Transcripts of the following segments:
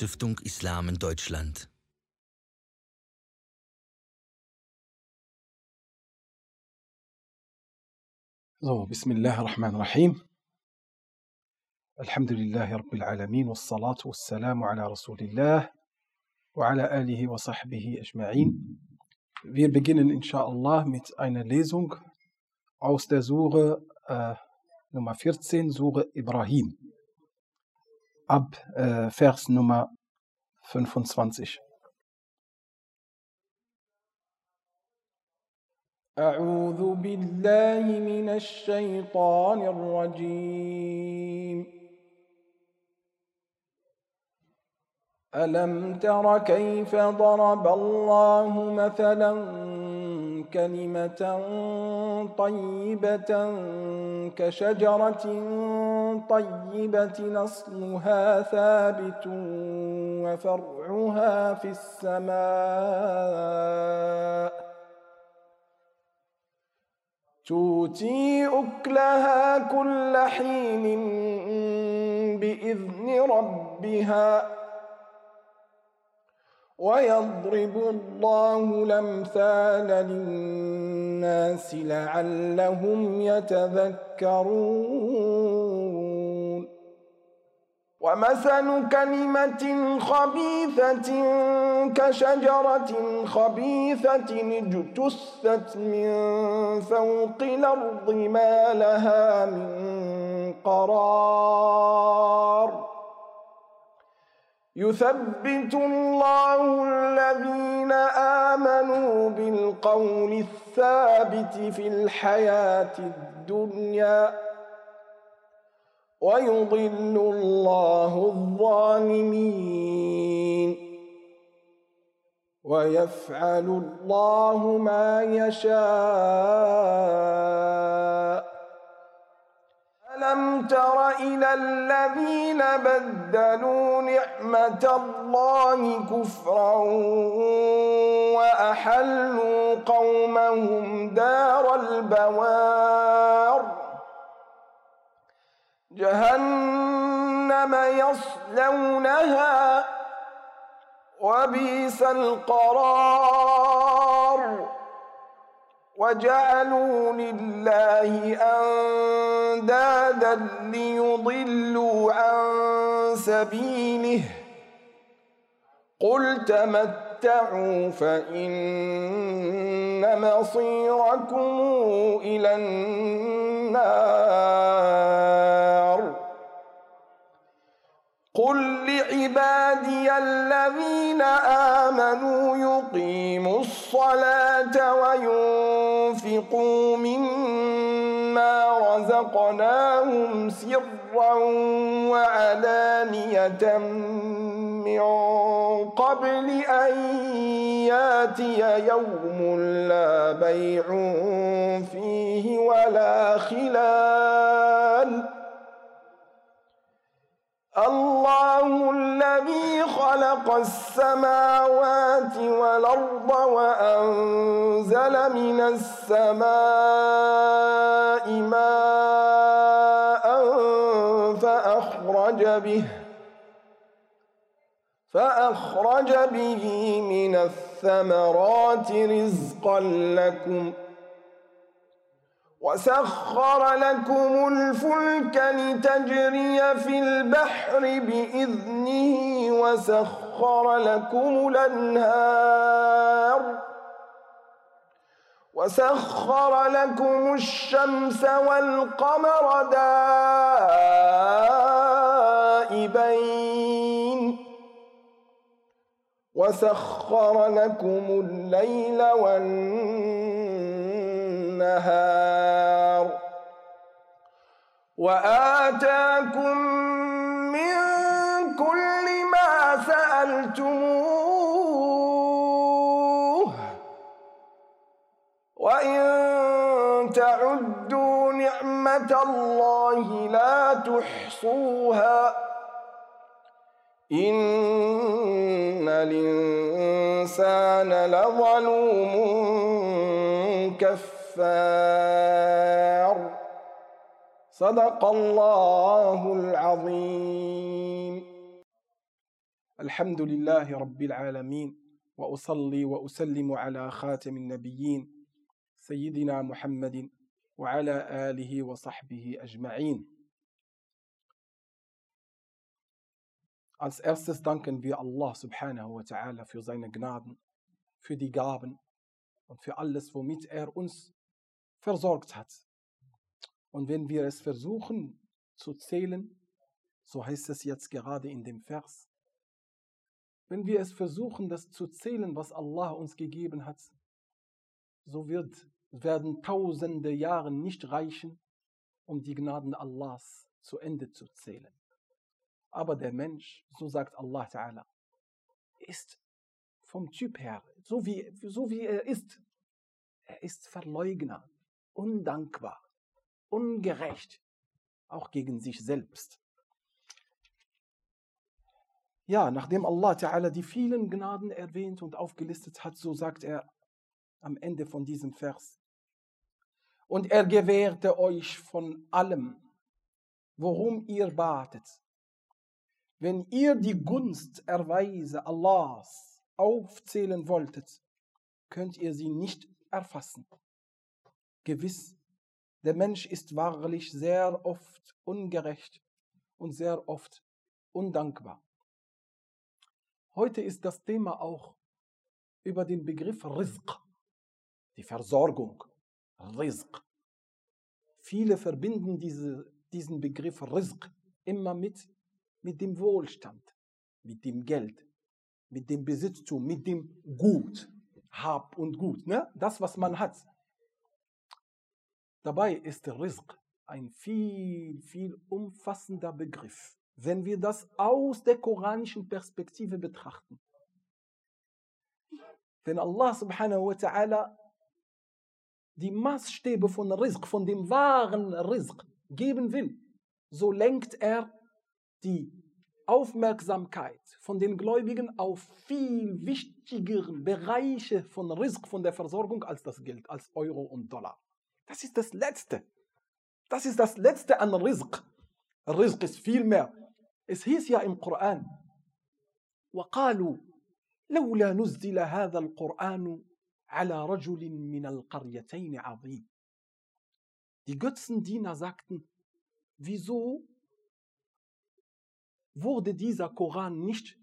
Stiftung Islam in Deutschland. So, بسم الله الرحمن الرحيم الحمد لله رب العالمين والصلاة والسلام على رسول الله وعلى آله وصحبه أجمعين Wir beginnen inshallah mit einer Lesung aus der Sure äh, Nummer 14, Sure Ibrahim, Ab äh, Vers Nummer 25. أعوذ بالله من الشيطان الرجيم ألم تر كيف ضرب الله مثلا كلمة طيبة كشجرة طيبة نصلها ثابت وفرعها في السماء. تؤتي أكلها كل حين بإذن ربها. ويضرب الله الأمثال للناس لعلهم يتذكرون. ومثل كلمة خبيثة كشجرة خبيثة اجتثت من فوق الأرض ما لها من قرار. يثبت الله الذين آمنوا بالقول الثابت في الحياة الدنيا ويضل الله الظالمين ويفعل الله ما يشاء ألم تر إلى الذين بدلوا نعمة الله كفرا وأحلوا قومهم دار البوار جهنم يصلونها وبئس القرار وجعلوا لله أندادا ليضلوا عن سبيله. قل تمتعوا فإن مصيركم إلى النار. قل لعبادي الذين آمنوا يقيموا الصلاة وينفقوا مما رزقناهم سرا وعلانية من قبل أن ياتي يوم لا بيع فيه ولا خلال الله الذي خلق السماوات والأرض وأنزل من السماء ماء فأخرج به فأخرج به من الثمرات رزقا لكم ۖ وسخر لكم الفلك لتجري في البحر بإذنه وسخر لكم الأنهار وسخر لكم الشمس والقمر دائبين وسخر لكم الليل والنهار وآتاكم من كل ما سألتموه وإن تعدوا نعمة الله لا تحصوها إن الإنسان لظلوم كفار صدق الله العظيم الحمد لله رب العالمين وأصلي وأسلم على خاتم النبيين سيدنا محمد وعلى آله وصحبه أجمعين Als erstes danken wir Allah subhanahu wa ta'ala für seine Gnaden, für die Gaben und für alles, womit er uns versorgt hat. Und wenn wir es versuchen zu zählen, so heißt es jetzt gerade in dem Vers, wenn wir es versuchen, das zu zählen, was Allah uns gegeben hat, so wird, werden tausende Jahre nicht reichen, um die Gnaden Allahs zu Ende zu zählen. Aber der Mensch, so sagt Allah Ta'ala, ist vom Typ her, so wie, so wie er ist, er ist Verleugner, undankbar, ungerecht, auch gegen sich selbst. Ja, nachdem Allah Ta'ala die vielen Gnaden erwähnt und aufgelistet hat, so sagt er am Ende von diesem Vers, und er gewährte euch von allem, worum ihr batet. Wenn ihr die Gunst Erweise Allahs aufzählen wolltet, könnt ihr sie nicht erfassen. Gewiss, der Mensch ist wahrlich sehr oft ungerecht und sehr oft undankbar. Heute ist das Thema auch über den Begriff Rizq, die Versorgung, Rizq. Viele verbinden diese, diesen Begriff Rizq immer mit, mit dem Wohlstand, mit dem Geld, mit dem Besitztum, mit dem Gut, Hab und Gut, ne? das, was man hat. Dabei ist Rizq ein viel, viel umfassender Begriff, wenn wir das aus der koranischen Perspektive betrachten. Wenn Allah subhanahu wa ta'ala die Maßstäbe von Rizq, von dem wahren Rizq geben will, so lenkt er die Aufmerksamkeit von den Gläubigen auf viel wichtigere Bereiche von Rizq, von der Versorgung als das Geld, als Euro und Dollar. Das ist das Letzte. Das ist das Letzte an Rizq. Rizq ist viel mehr. Es hieß ja im Koran, وقالوا لولا نزل هذا القرآن على رجل من القريتين عظيم. Die Götzendiener sagten, wieso wurde dieser Koran nicht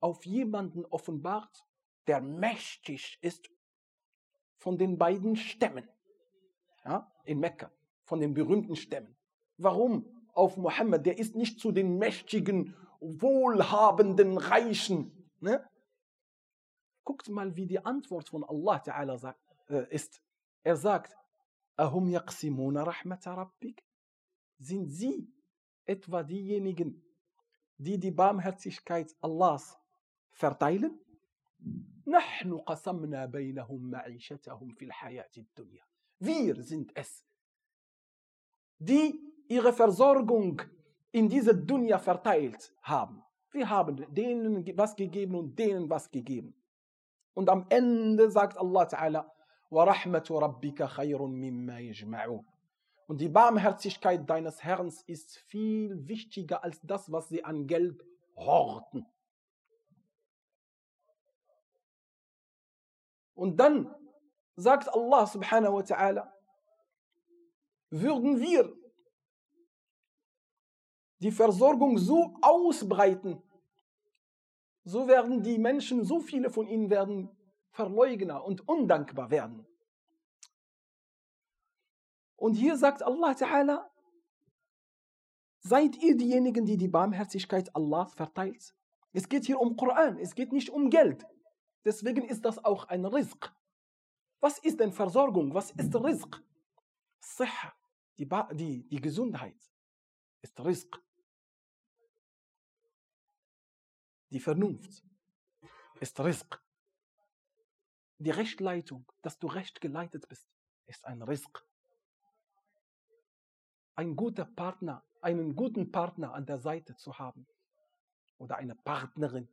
auf jemanden offenbart, der mächtig ist von den beiden Stämmen ja, in Mekka, von den berühmten Stämmen. Warum auf Mohammed? Der ist nicht zu den mächtigen, wohlhabenden, reichen. Ne? Guckt mal, wie die Antwort von Allah Ta'ala sagt, äh, ist. Er sagt, Ahum yaqsimuna rahmata rabbik? Sind sie etwa diejenigen, die die Barmherzigkeit Allahs verteilen? نحن قسمنا بينهم معيشتهم في الحياة الدنيا wir sind es, die ihre Versorgung in dieser Dunya verteilt haben. Wir haben denen was gegeben und denen was gegeben. Und am Ende sagt Allah Ta'ala, وَرَحْمَةُ رَبِّكَ خَيْرٌ مِمَّا يَجْمَعُونَ Und die Barmherzigkeit deines Herrn ist viel wichtiger als das, was sie an Geld horten. Und dann sagt Allah subhanahu wa ta'ala, würden wir die Versorgung so ausbreiten, so werden die Menschen, so viele von ihnen werden Verleugner und undankbar werden. Und hier sagt Allah Ta'ala, seid ihr diejenigen, die die Barmherzigkeit Allahs verteilt? Es geht hier um Koran, es geht nicht um Geld. Deswegen ist das auch ein Rizq. Was ist denn Versorgung? Was ist Rizq? Siha, die, die, die Gesundheit ist Rizq. Die Vernunft ist Rizq. Die Rechtleitung, dass du recht geleitet bist, ist ein Rizq. Ein guter Partner, einen guten Partner an der Seite zu haben oder eine Partnerin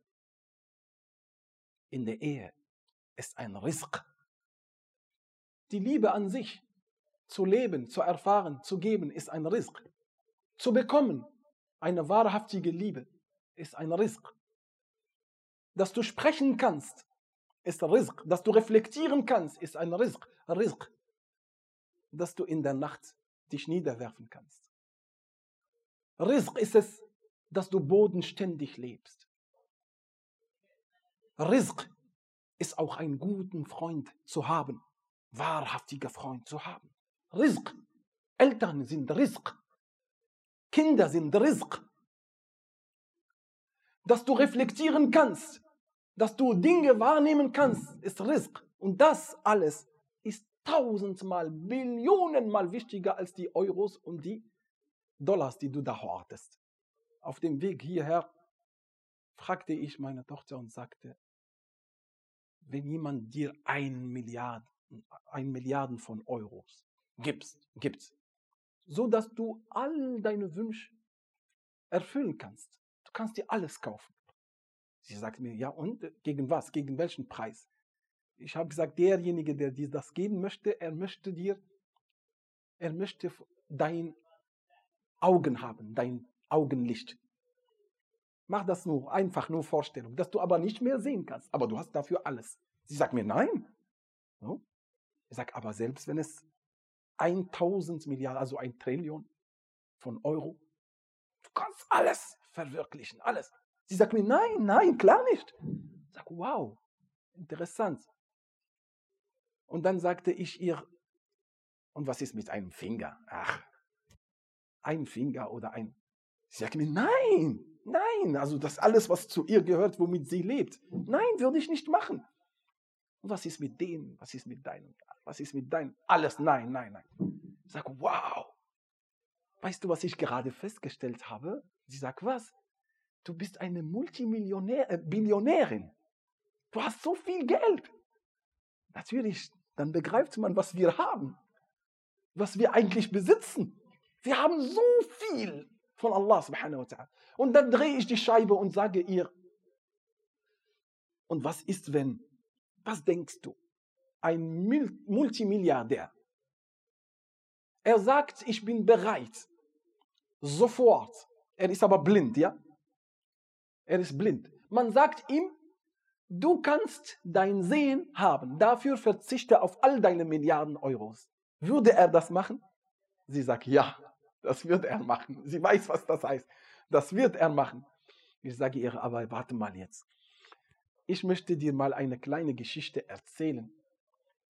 in der Ehe ist ein Rizq die Liebe an sich zu leben, zu erfahren, zu geben, ist ein Rizq. Zu bekommen, eine wahrhaftige Liebe, ist ein Rizq. Dass du sprechen kannst, ist Rizq. Dass du reflektieren kannst, ist ein Rizq. Rizq. Dass du in der Nacht dich niederwerfen kannst. Rizq ist es, dass du bodenständig lebst. Rizq ist auch einen guten Freund zu haben, wahrhaftiger Freund zu haben. Rizq. Eltern sind Rizq. Kinder sind Rizq. Dass du reflektieren kannst, dass du Dinge wahrnehmen kannst, ist Rizq. Und das alles ist tausendmal, Billionenmal wichtiger als die Euros und die Dollars, die du da hortest. Auf dem Weg hierher fragte ich meine Tochter und sagte, wenn jemand dir ein Milliarden, ein Milliarden von Euros gibst, gibt, so dass du all deine Wünsche erfüllen kannst. Du kannst dir alles kaufen. Sie sagt mir, ja und? Gegen was? Gegen welchen Preis? Ich habe gesagt, derjenige, der dir das geben möchte, er möchte dir, er möchte dein Augen haben, dein Augenlicht. Mach das nur, einfach nur Vorstellung, dass du aber nicht mehr sehen kannst. Aber du hast dafür alles. Sie sagt mir, nein. Ich sage, aber selbst wenn es 1000 Milliarden, also ein Trillion von Euro, du kannst alles verwirklichen, alles. Sie sagt mir, nein, nein, klar nicht. Ich sage, wow, interessant. Und dann sagte ich ihr, und was ist mit einem Finger? Ach, ein Finger oder ein. Sie sagt mir, nein, nein, also das alles, was zu ihr gehört, womit sie lebt. Nein, würde ich nicht machen. Und was ist mit dem? Was ist mit deinem? Was ist mit deinem? Alles, nein, nein, nein. Ich sage, wow. Weißt du, was ich gerade festgestellt habe? Sie sagt, was? Du bist eine Multimillionär, äh. Du hast so viel Geld. Natürlich, dann begreift man, was wir haben. Was wir eigentlich besitzen. Wir haben so viel von Allah subhanahu wa ta'ala. Und dann drehe ich die Scheibe und sage ihr, und was ist, wenn, was denkst du, ein Multimilliardär, er sagt, ich bin bereit, sofort, er ist aber blind, ja? Er ist blind. Man sagt ihm, du kannst dein Sehen haben, dafür verzichte auf all deine Milliarden Euros. Würde er das machen? Sie sagt, ja. Das wird er machen. Sie weiß, was das heißt. Das wird er machen. Ich sage ihr, aber warte mal jetzt. Ich möchte dir mal eine kleine Geschichte erzählen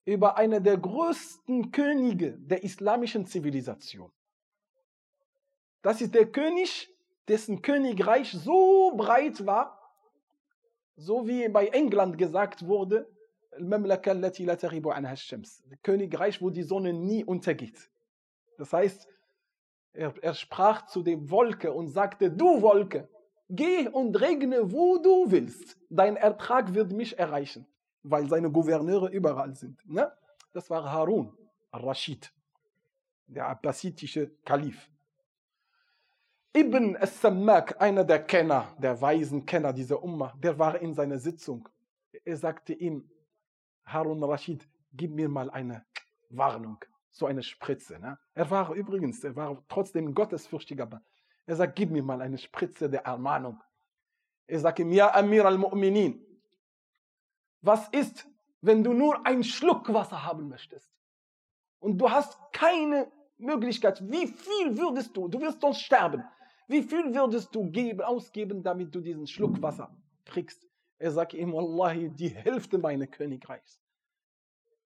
über einen der größten Könige der islamischen Zivilisation. Das ist der König, dessen Königreich so breit war, so wie bei England gesagt wurde, Königreich, wo die Sonne nie untergeht. Das heißt, er, er sprach zu dem Wolke und sagte, du Wolke, geh und regne, wo du willst. Dein Ertrag wird mich erreichen, weil seine Gouverneure überall sind. Ne? Das war Harun al-Rashid, der abbasitische Kalif. Ibn al-Sammak, einer der Kenner, der weisen Kenner dieser Umma, der war in seiner Sitzung. Er sagte ihm, Harun al-Rashid, gib mir mal eine Warnung so eine Spritze. Ne? Er war übrigens, er war trotzdem gottesfürchtiger. Er sagt, gib mir mal eine Spritze der Ermahnung. Er sagt ihm, ja Amir al-Mu'minin, was ist, wenn du nur einen Schluck Wasser haben möchtest? Und du hast keine Möglichkeit, wie viel würdest du, du wirst sonst sterben, wie viel würdest du geben, ausgeben, damit du diesen Schluck Wasser kriegst? Er sagt ihm, Wallahi, die Hälfte meines Königreichs.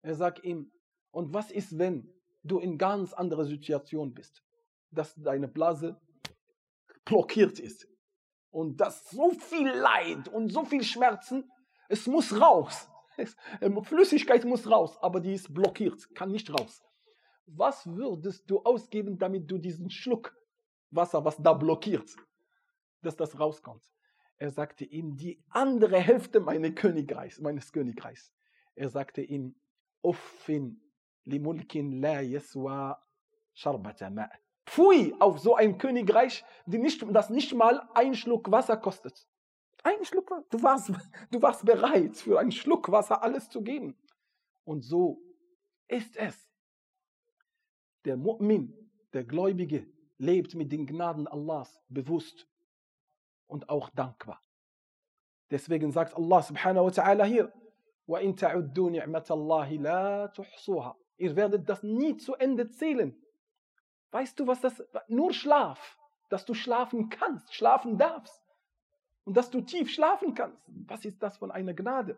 Er sagt ihm, und was ist, wenn du in ganz anderer Situation bist, dass deine Blase blockiert ist und dass so viel Leid und so viel Schmerzen, es muss raus. Ähm, Flüssigkeit muss raus, aber die ist blockiert, kann nicht raus. Was würdest du ausgeben, damit du diesen Schluck Wasser, was da blockiert, dass das rauskommt? Er sagte ihm die andere Hälfte meines Königreichs, meines Königreichs. Er sagte ihm, Uffin Limulkin la yaswa sharbata ma. Pfui auf so ein Königreich, die nicht, das nicht mal ein Schluck Wasser kostet. Ein Schluck Wasser. Du warst, du warst bereit, für einen Schluck Wasser alles zu geben. Und so ist es. Der Mu'min, der Gläubige, lebt mit den Gnaden Allahs bewusst und auch dankbar. Deswegen sagt Allah subhanahu wa ta'ala hier, وَإِن تَعُدُّوا نِعْمَةَ اللَّهِ لَا تُحْصُوهَا Ihr werdet das nie zu Ende zählen. Weißt du, was das, nur Schlaf, dass du schlafen kannst, schlafen darfst und dass du tief schlafen kannst. Was ist das von einer Gnade?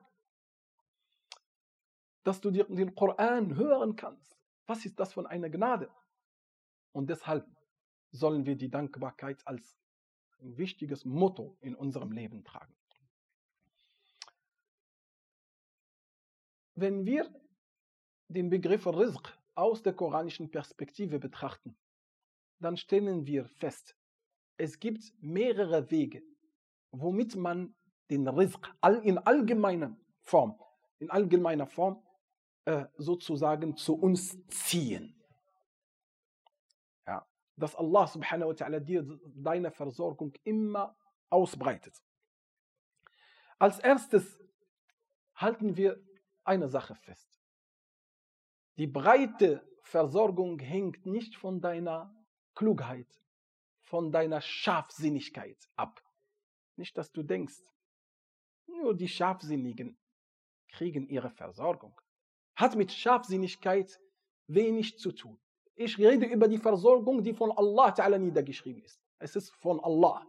Dass du den Koran hören kannst. Was ist das von einer Gnade? Und deshalb sollen wir die Dankbarkeit als ein wichtiges Motto in unserem Leben tragen. Wenn wir den Begriff Rizq aus der koranischen Perspektive betrachten, dann stellen wir fest, es gibt mehrere Wege, womit man den Rizq in allgemeiner Form, in allgemeiner Form äh, sozusagen zu uns ziehen. Ja, dass Allah subhanahu wa ta'ala dir deine Versorgung immer ausbreitet. Als erstes halten wir eine Sache fest. Die breite Versorgung hängt nicht von deiner Klugheit, von deiner Scharfsinnigkeit ab. Nicht, dass du denkst, nur die Scharfsinnigen kriegen ihre Versorgung. Hat mit Scharfsinnigkeit wenig zu tun. Ich rede über die Versorgung, die von Allah Ta'ala niedergeschrieben ist. Es ist von Allah.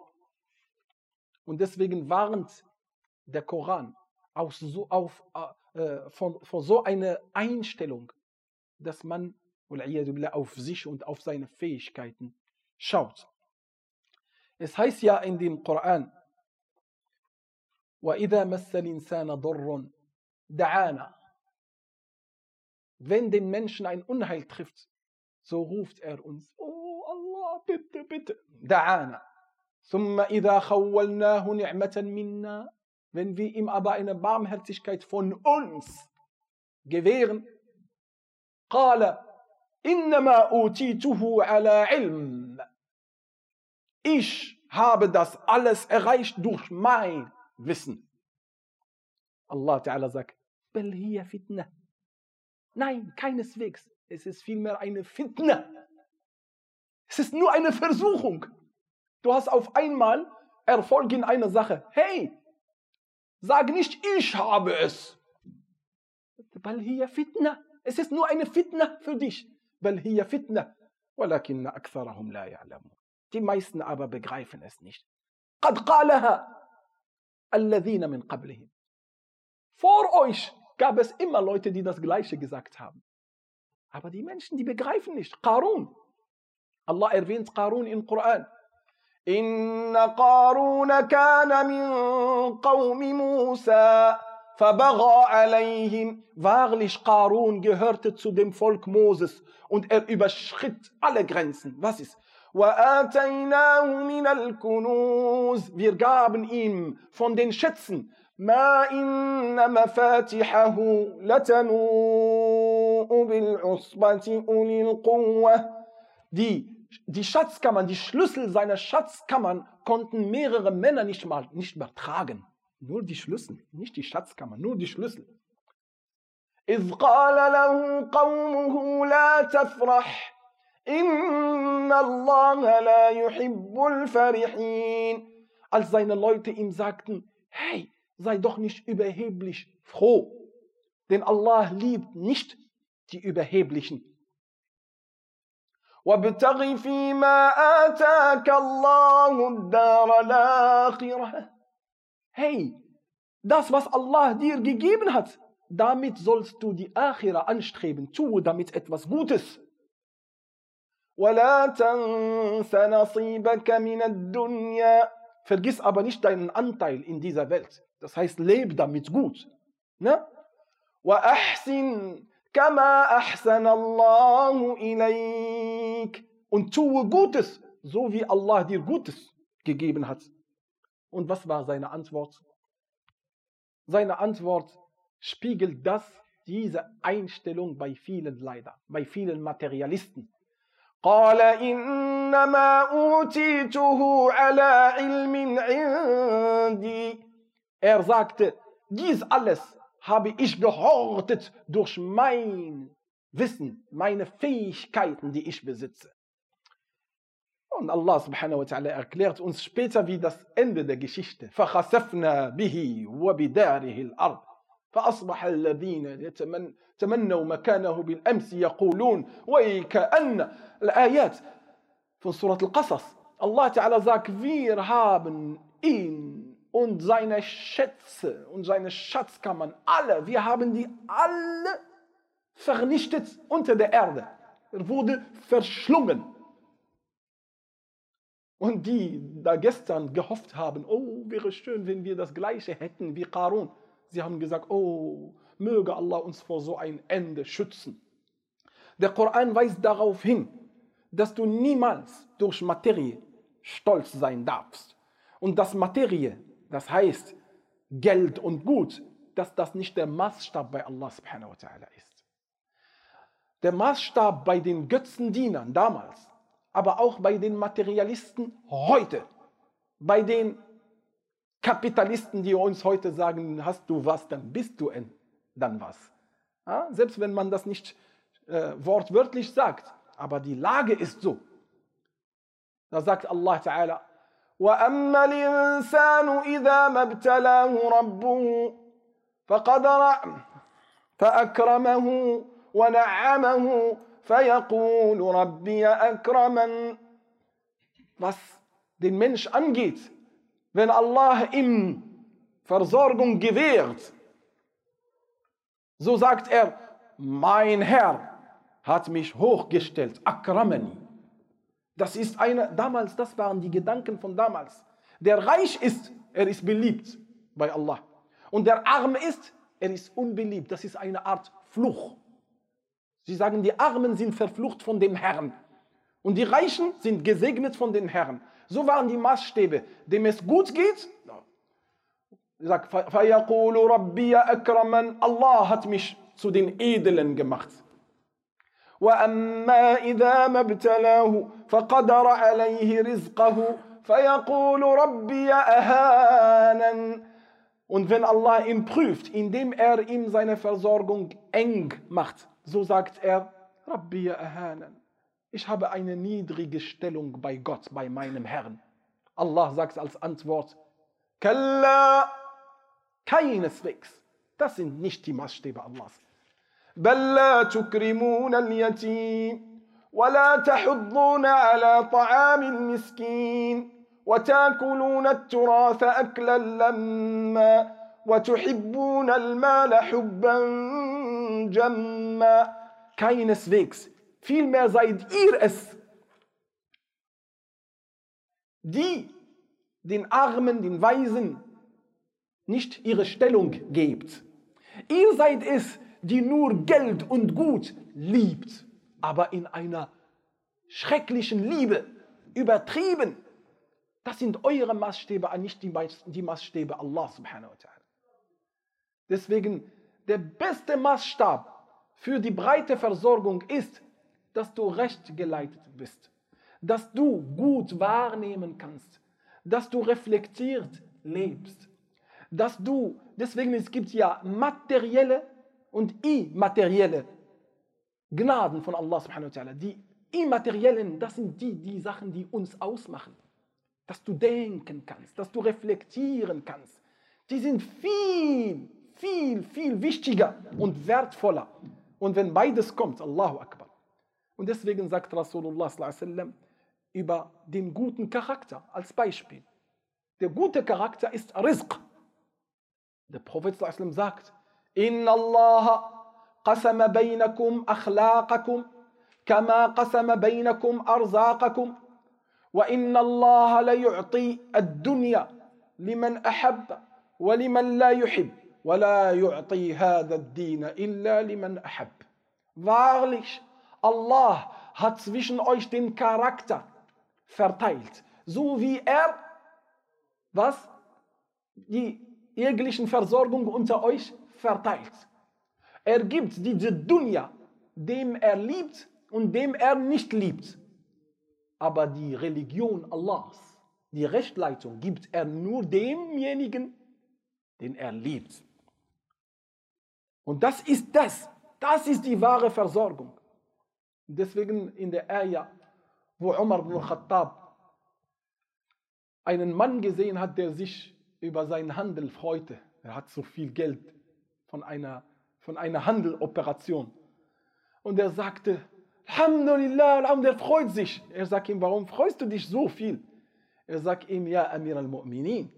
Und deswegen warnt der Koran auf so, auf, äh, von, von so einer Einstellung, dass man auf sich und auf seine Fähigkeiten schaut. Es heißt ja in dem Koran, وَإِذَا مَسَّ الْإِنسَانَ ضُرٌّ دَعَانَا Wenn den Menschen ein Unheil trifft, so ruft er uns, oh Allah, bitte, bitte, دَعَانَا ثُمَّ إِذَا خَوَّلْنَاهُ نِعْمَةً مِنَّا Wenn wir ihm aber eine Barmherzigkeit von uns gewähren, قال Innama utituhu ala ilm. Ich habe das alles erreicht durch mein Wissen. Allah Ta'ala sagt, Bel hiya fitna. Nein, keineswegs. Es ist vielmehr eine Fitna. Es ist nur eine Versuchung. Du hast auf einmal Erfolg in einer Sache. Hey, sag nicht, ich habe es. Bel hiya fitna. Es ist nur eine Fitna für dich. بل هي فتنة. ولكن أكثرهم لا يعلمون. Die meisten aber begreifen es nicht. قد قالها الذين من قبلهم. Vor euch gab es immer Leute, die das Gleiche gesagt haben. Aber die Menschen, die begreifen nicht. Qarun. Allah erwähnt Qarun im Koran. إن قارون كان من قوم موسى Wahrlich, Karun gehörte zu dem Volk Moses und er überschritt alle Grenzen. Was ist? Wir gaben ihm von den Schätzen. Die, die Schatzkammern, die Schlüssel seiner Schatzkammern konnten mehrere Männer nicht mal nicht mehr tragen. Nur die Schlüssel, nicht die Schatzkammer, nur die Schlüssel. إذ قال له قومه لا تفرح إن الله لا يحب الفرحين Als seine Leute ihm sagten, hey, sei doch nicht überheblich froh, denn Allah liebt nicht die Überheblichen. وابتغ فيما آتاك الله الدار الآخرة hey, das, was Allah dir gegeben hat, damit sollst du die Akhira anstreben. Tue damit etwas Gutes. Vergiss aber nicht deinen Anteil in dieser Welt. Das heißt, leb damit gut. Ne? Und tue Gutes, so wie Allah dir Gutes gegeben hat. Und was war seine Antwort? Seine Antwort spiegelt das, diese Einstellung bei vielen leider, bei vielen Materialisten. قال إنما أوتيته على علم عندي Er sagte, dies alles habe ich gehortet durch mein Wissen, meine Fähigkeiten, die ich besitze. Und Allah subhanahu wa ta'ala erklärt uns später wie das Ende der Geschichte. فَخَسَفْنَا بِهِ وَبِدَارِهِ الْأَرْضِ فأصبح الذين يتمن تمنوا مكانه بالأمس يقولون ويكأن الآيات von Surat Al-Qasas. Allah Ta'ala sagt, wir haben ihn und seine Schätze und seine Schatzkammern, alle, wir haben die alle vernichtet unter der Erde. Er wurde verschlungen. Und die da gestern gehofft haben, oh, wäre schön, wenn wir das gleiche hätten wie Qarun. Sie haben gesagt, oh, möge Allah uns vor so ein Ende schützen. Der Koran weist darauf hin, dass du niemals durch Materie stolz sein darfst. Und dass Materie, das heißt Geld und Gut, dass das nicht der Maßstab bei Allah subhanahu wa ta'ala ist. Der Maßstab bei den Götzendienern damals, aber auch bei den Materialisten heute, bei den Kapitalisten, die uns heute sagen, hast du was, dann bist du dann was. Ja? Selbst wenn man das nicht äh, wortwörtlich sagt, aber die Lage ist so. Da sagt Allah Ta'ala, وأما الإنسان إذا ما ابتلاه ربه فقدر فأكرمه ونعمه فيقول ربي أكرمن Was den Mensch angeht, wenn Allah ihm Versorgung gewährt, so sagt er, mein Herr hat mich hochgestellt, akramani. Das ist eine, damals, das waren die Gedanken von damals. Der reich ist, er ist beliebt bei Allah. Und der arm ist, er ist unbeliebt. Das ist eine Art Fluch. Sie sagen, die Armen sind verflucht von dem Herrn. Und die Reichen sind gesegnet von den Herrn. So waren die Maßstäbe. Dem es gut geht, sagt, Allah hat mich zu den Edlen gemacht. وأما إذا ما ابتلاه فقدر عليه رزقه فيقول ربي أهانا Und wenn Allah ihn prüft, indem er ihm seine Versorgung eng macht, so sagt er, Rabbi ahanan. Ich habe eine niedrige Stellung bei Gott, bei meinem Herrn. Allah sagt als Antwort, Kalla, keineswegs. Das sind nicht die Maßstäbe Allahs. بل لا تكرمون اليتيم ولا تحضون على طعام المسكين وتاكلون التراث اكلا لما وتحبون المال حبا جما keineswegs vielmehr seid ihr es die den Armen, den Weisen nicht ihre Stellung gebt. Ihr seid es, die nur Geld und Gut liebt, aber in einer schrecklichen Liebe, übertrieben. Das sind eure Maßstäbe, nicht die Maßstäbe Allah subhanahu wa ta'ala. Deswegen, der beste Maßstab für die breite Versorgung ist, dass du recht geleitet bist, dass du gut wahrnehmen kannst, dass du reflektiert lebst, dass du, deswegen es gibt ja materielle und immaterielle Gnaden von Allah subhanahu wa ta'ala. Die immateriellen, das sind die, die Sachen, die uns ausmachen. Dass du denken kannst, dass du reflektieren kannst. Die sind viel, viel, viel wichtiger und wertvoller. Und wenn beides kommt, Allahu Akbar. Und deswegen sagt Rasulullah sallam, über den guten Charakter als Beispiel. Der gute Charakter ist Rizq. Der Prophet sallam sagt, إن الله قسم بينكم أخلاقكم كما قسم بينكم أرزاقكم وإن الله ليعطي الدنيا لمن أحب ولمن لا يحب ولا يعطي هذا الدين إلا لمن أحب Wahrlich, Allah hat zwischen euch den Charakter verteilt, so wie er was die jeglichen Versorgung unter euch verteilt. Er gibt diese Dunya dem er liebt und dem er nicht liebt. Aber die Religion Allahs, die Rechtleitung gibt er nur demjenigen, den er liebt. Und das ist das. Das ist die wahre Versorgung. Deswegen in der Ayah, wo Umar ibn Khattab einen Mann gesehen hat, der sich über seinen Handel freute. Er hat so viel Geld von einer, von einer Handeloperation. Und er sagte, Alhamdulillah, Alhamdulillah, er freut sich. Er sagt ihm, warum freust du dich so viel? Er sagt ihm, ja, Amir al-Mu'minin.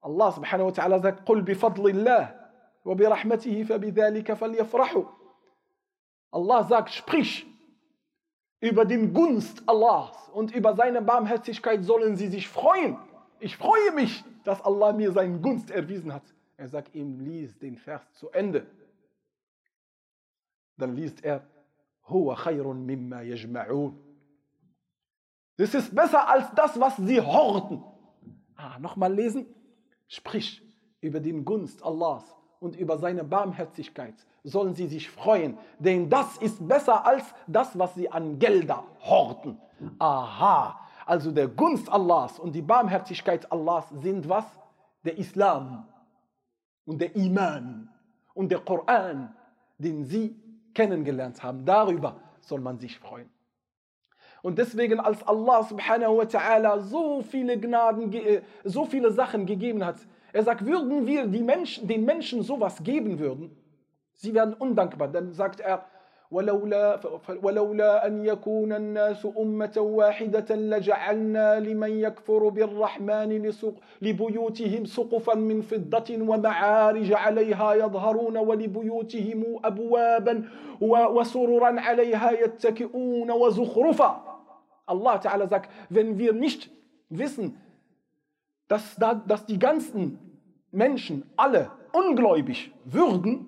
Allah subhanahu wa ta'ala sagt, قل بفضل الله وبرحمته فبذلك فليفرحوا. Allah sagt, sprich über den Gunst Allahs und über seine Barmherzigkeit sollen sie sich freuen. Ich freue mich, dass Allah mir seine Gunst erwiesen hat. Er sagt ihm, lies den Vers zu Ende. Dann liest er, Huwa khayrun mimma yajma'un. Das ist besser als das, was sie horten. Ah, nochmal lesen. Sprich über den Gunst Allahs und über seine Barmherzigkeit sollen sie sich freuen, denn das ist besser als das, was sie an Gelder horten. Aha, also der Gunst Allahs und die Barmherzigkeit Allahs sind was? Der Islam und der Iman und der Koran, den sie kennengelernt haben. Darüber soll man sich freuen. Und deswegen, als Allah subhanahu wa ta'ala so viele Gnaden, so viele Sachen gegeben hat, er sagt, würden wir die Menschen, den Menschen sowas geben würden, sie werden undankbar. Dann sagt er, ولولا, ولولا أن يكون الناس أمة واحدة لجعلنا لمن يكفر بالرحمن لسق لبيوتهم سقفا من فضة ومعارج عليها يظهرون ولبيوتهم أبوابا وسررا عليها يتكئون وزخرفا Allah Ta'ala sagt, wenn wir nicht wissen, dass, da, dass die ganzen Menschen alle ungläubig würden,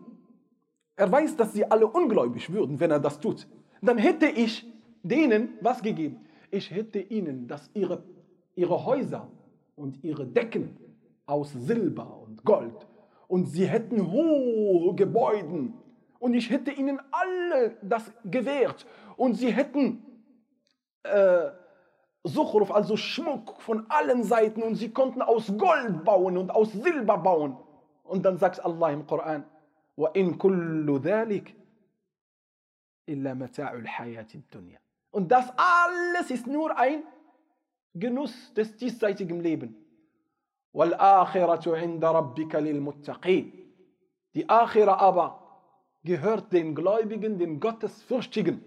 er weiß, dass sie alle ungläubig würden, wenn er das tut, dann hätte ich denen was gegeben. Ich hätte ihnen, dass ihre, ihre Häuser und ihre Decken aus Silber und Gold und sie hätten hohe Gebäude und ich hätte ihnen alle das gewährt und sie hätten äh, Suchruf, also Schmuck von allen Seiten und sie konnten aus Gold bauen und aus Silber bauen. Und dann sagt Allah im Koran, وَإِن كُلُّ ذَلِكَ إِلَّا مَتَاعُ الْحَيَاةِ الدُّنْيَا Und das alles ist nur ein Genuss des diesseitigen Lebens. وَالْآخِرَةُ عِنْدَ رَبِّكَ لِلْمُتَّقِينَ Die Akhira aber gehört den Gläubigen, den Gottesfürchtigen.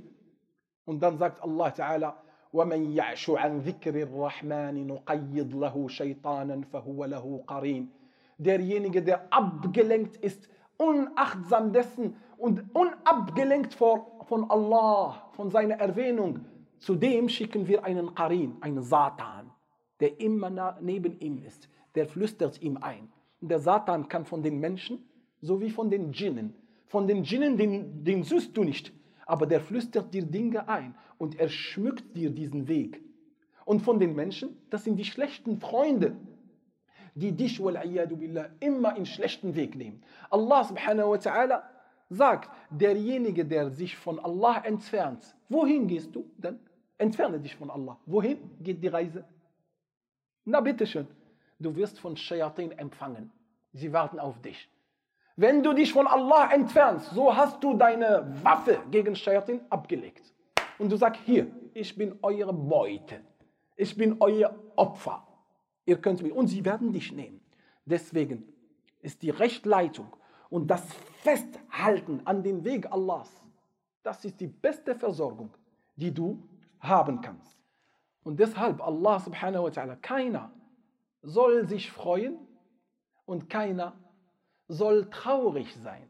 Und dann sagt Allah Ta'ala, ومن يعش عن ذكر الرحمن نقيض له شيطانا فهو له قرين derjenige der abgelenkt ist unachtsam dessen und unabgelenkt von Allah von seiner Erwähnung zu dem schicken wir einen Qarin einen Satan der immer neben ihm ist der flüstert ihm ein der Satan kann von den Menschen sowie von den Djinnen von den Djinnen den, den süßt du nicht aber der flüstert dir Dinge ein und er schmückt dir diesen Weg. Und von den Menschen, das sind die schlechten Freunde, die dich billah, immer in schlechten Weg nehmen. Allah subhanahu wa ta'ala sagt, derjenige, der sich von Allah entfernt, wohin gehst du denn? Entferne dich von Allah. Wohin geht die Reise? Na bitteschön, du wirst von Shayatin empfangen. Sie warten auf dich. Wenn du dich von Allah entfernst, so hast du deine Waffe gegen Shayatin abgelegt. Und du sagst, hier, ich bin eure Beute. Ich bin euer Opfer. Ihr könnt mich. Und sie werden dich nehmen. Deswegen ist die Rechtleitung und das Festhalten an den Weg Allahs, das ist die beste Versorgung, die du haben kannst. Und deshalb Allah subhanahu wa ta'ala, keiner soll sich freuen und keiner soll traurig sein.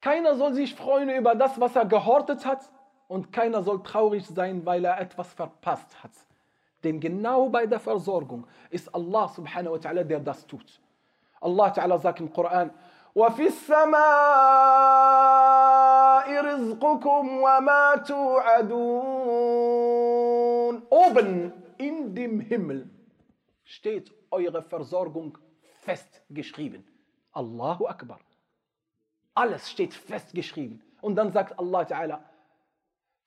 Keiner soll sich freuen über das, was er gehortet hat und keiner soll traurig sein, weil er etwas verpasst hat. Denn genau bei der Versorgung ist Allah subhanahu wa ta'ala, der das tut. Allah ta'ala sagt im Koran, وفي السماء رزقكم وما توعدون Oben in dem Himmel steht eure Versorgung festgeschrieben. Allahu Akbar. Alles steht festgeschrieben. Und dann sagt Allah Ta'ala,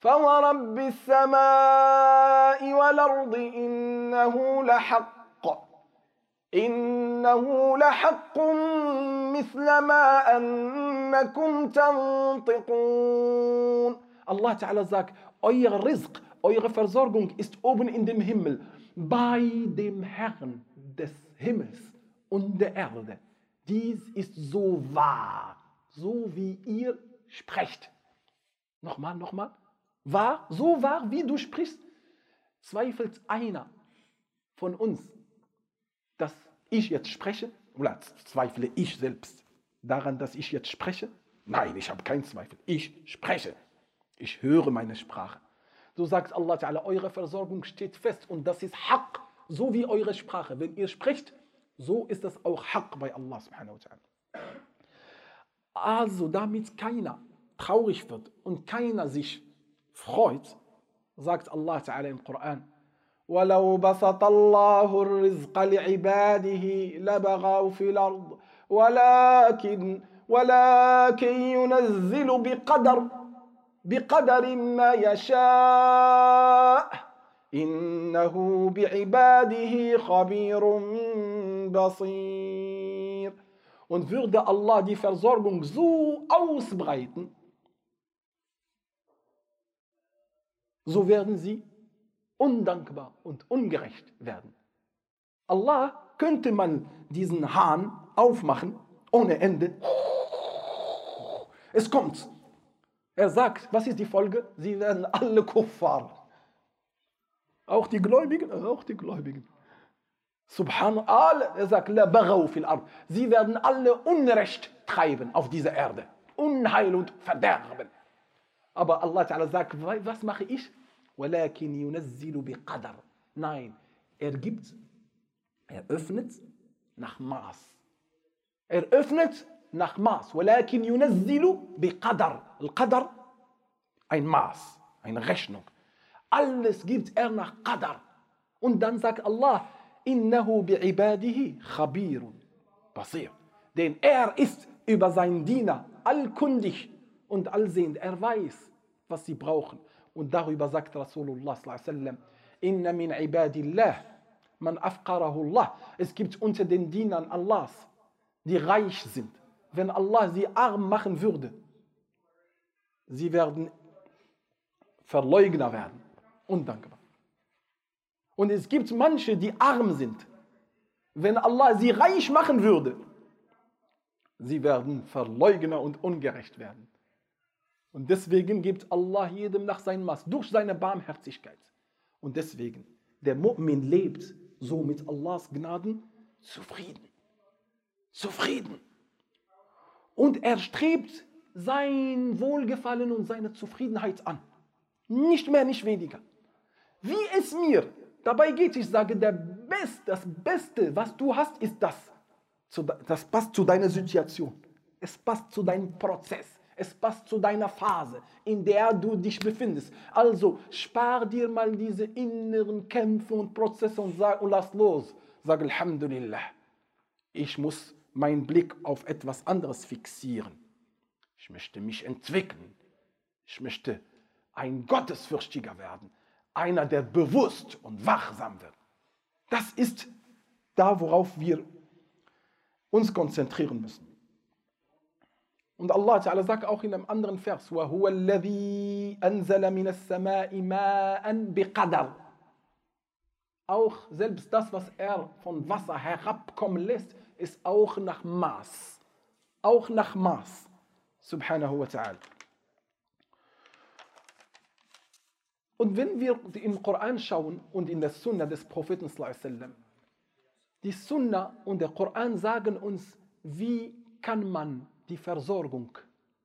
فورب السماء والأرض إنه لحق إنه لحق مثل ما أنكم تنطقون Allah Ta'ala sagt, euer Rizq, eure Versorgung ist oben in dem Himmel, bei dem Herrn des Himmels und der Erde. Dies ist so wahr, so wie ihr sprecht. Nochmal, nochmal. Wahr, so wahr, wie du sprichst, zweifelt einer von uns, dass ich jetzt spreche, oder zweifle ich selbst daran, dass ich jetzt spreche? Nein, ich habe keinen Zweifel. Ich spreche. Ich höre meine Sprache. So sagt Allah eure Versorgung steht fest und das ist Haqq, so wie eure Sprache. Wenn ihr sprecht, so ist das auch Haqq bei Allah subhanahu wa ta'ala. Also damit keiner traurig wird und keiner sich freut, sagt Allah Ta'ala im Koran, ولو بسط الله الرزق لعباده لبغوا في الأرض ولكن ولكن ينزل بقدر بقدر ما يشاء إنه بعباده خبير بصير Und würde Allah die Versorgung so ausbreiten, so werden sie undankbar und ungerecht werden. Allah könnte man diesen Hahn aufmachen ohne Ende. Es kommt. Er sagt, was ist die Folge? Sie werden alle Kuffar. Auch die Gläubigen, auch die Gläubigen. Subhanallah, er sagt. Sie werden alle Unrecht treiben auf dieser Erde. Unheil und Verderben. Aber Allah sagt, was mache ich? Nein, er gibt, er öffnet nach Maß. Er öffnet nach Maß. Ein Maß, eine Rechnung. Alles gibt er nach Qadar. Und dann sagt Allah, innahu bi'ibadihi khabirun basir. Denn er ist über seinen Diener allkundig und allsehend. Er weiß, was sie brauchen. Und darüber sagt Rasulullah sallam, inna min ibadillah man afqarahu Allah. Es gibt unter den Dienern Allahs, die reich sind. Wenn Allah sie arm machen würde, sie werden Verleugner werden, undankbar. Und es gibt manche, die arm sind. Wenn Allah sie reich machen würde, sie werden Verleugner und ungerecht werden. Und deswegen gibt Allah jedem nach seinem Maß, durch seine Barmherzigkeit. Und deswegen, der Mu'min lebt so mit Allahs Gnaden zufrieden. Zufrieden. Und er strebt sein Wohlgefallen und seine Zufriedenheit an. Nicht mehr, nicht weniger. Wie es mir dabei geht, ich sage, der Best, das Beste, was du hast, ist das. Das passt zu deiner Situation. Es passt zu deinem Prozess. Es passt zu deiner Phase, in der du dich befindest. Also spar dir mal diese inneren Kämpfe und Prozesse und, sag, und lass los. Sag Alhamdulillah. Ich muss meinen Blick auf etwas anderes fixieren. Ich möchte mich entwickeln. Ich möchte ein Gottesfürchtiger werden Einer, der bewusst und wachsam wird. Das ist da, worauf wir uns konzentrieren müssen. Und Allah Ta'ala sagt auch in einem anderen Vers, وَهُوَ الَّذِي أَنزَلَ مِنَ السَّمَاءِ مَاءً بِقَدَرٍ Auch selbst das, was er von Wasser herabkommen lässt, ist auch nach Maß. Auch nach Maß. Subhanahu wa ta'ala. Und wenn wir im Koran schauen und in der Sunna des Propheten sallam, die Sunna und der Koran sagen uns, wie kann man die Versorgung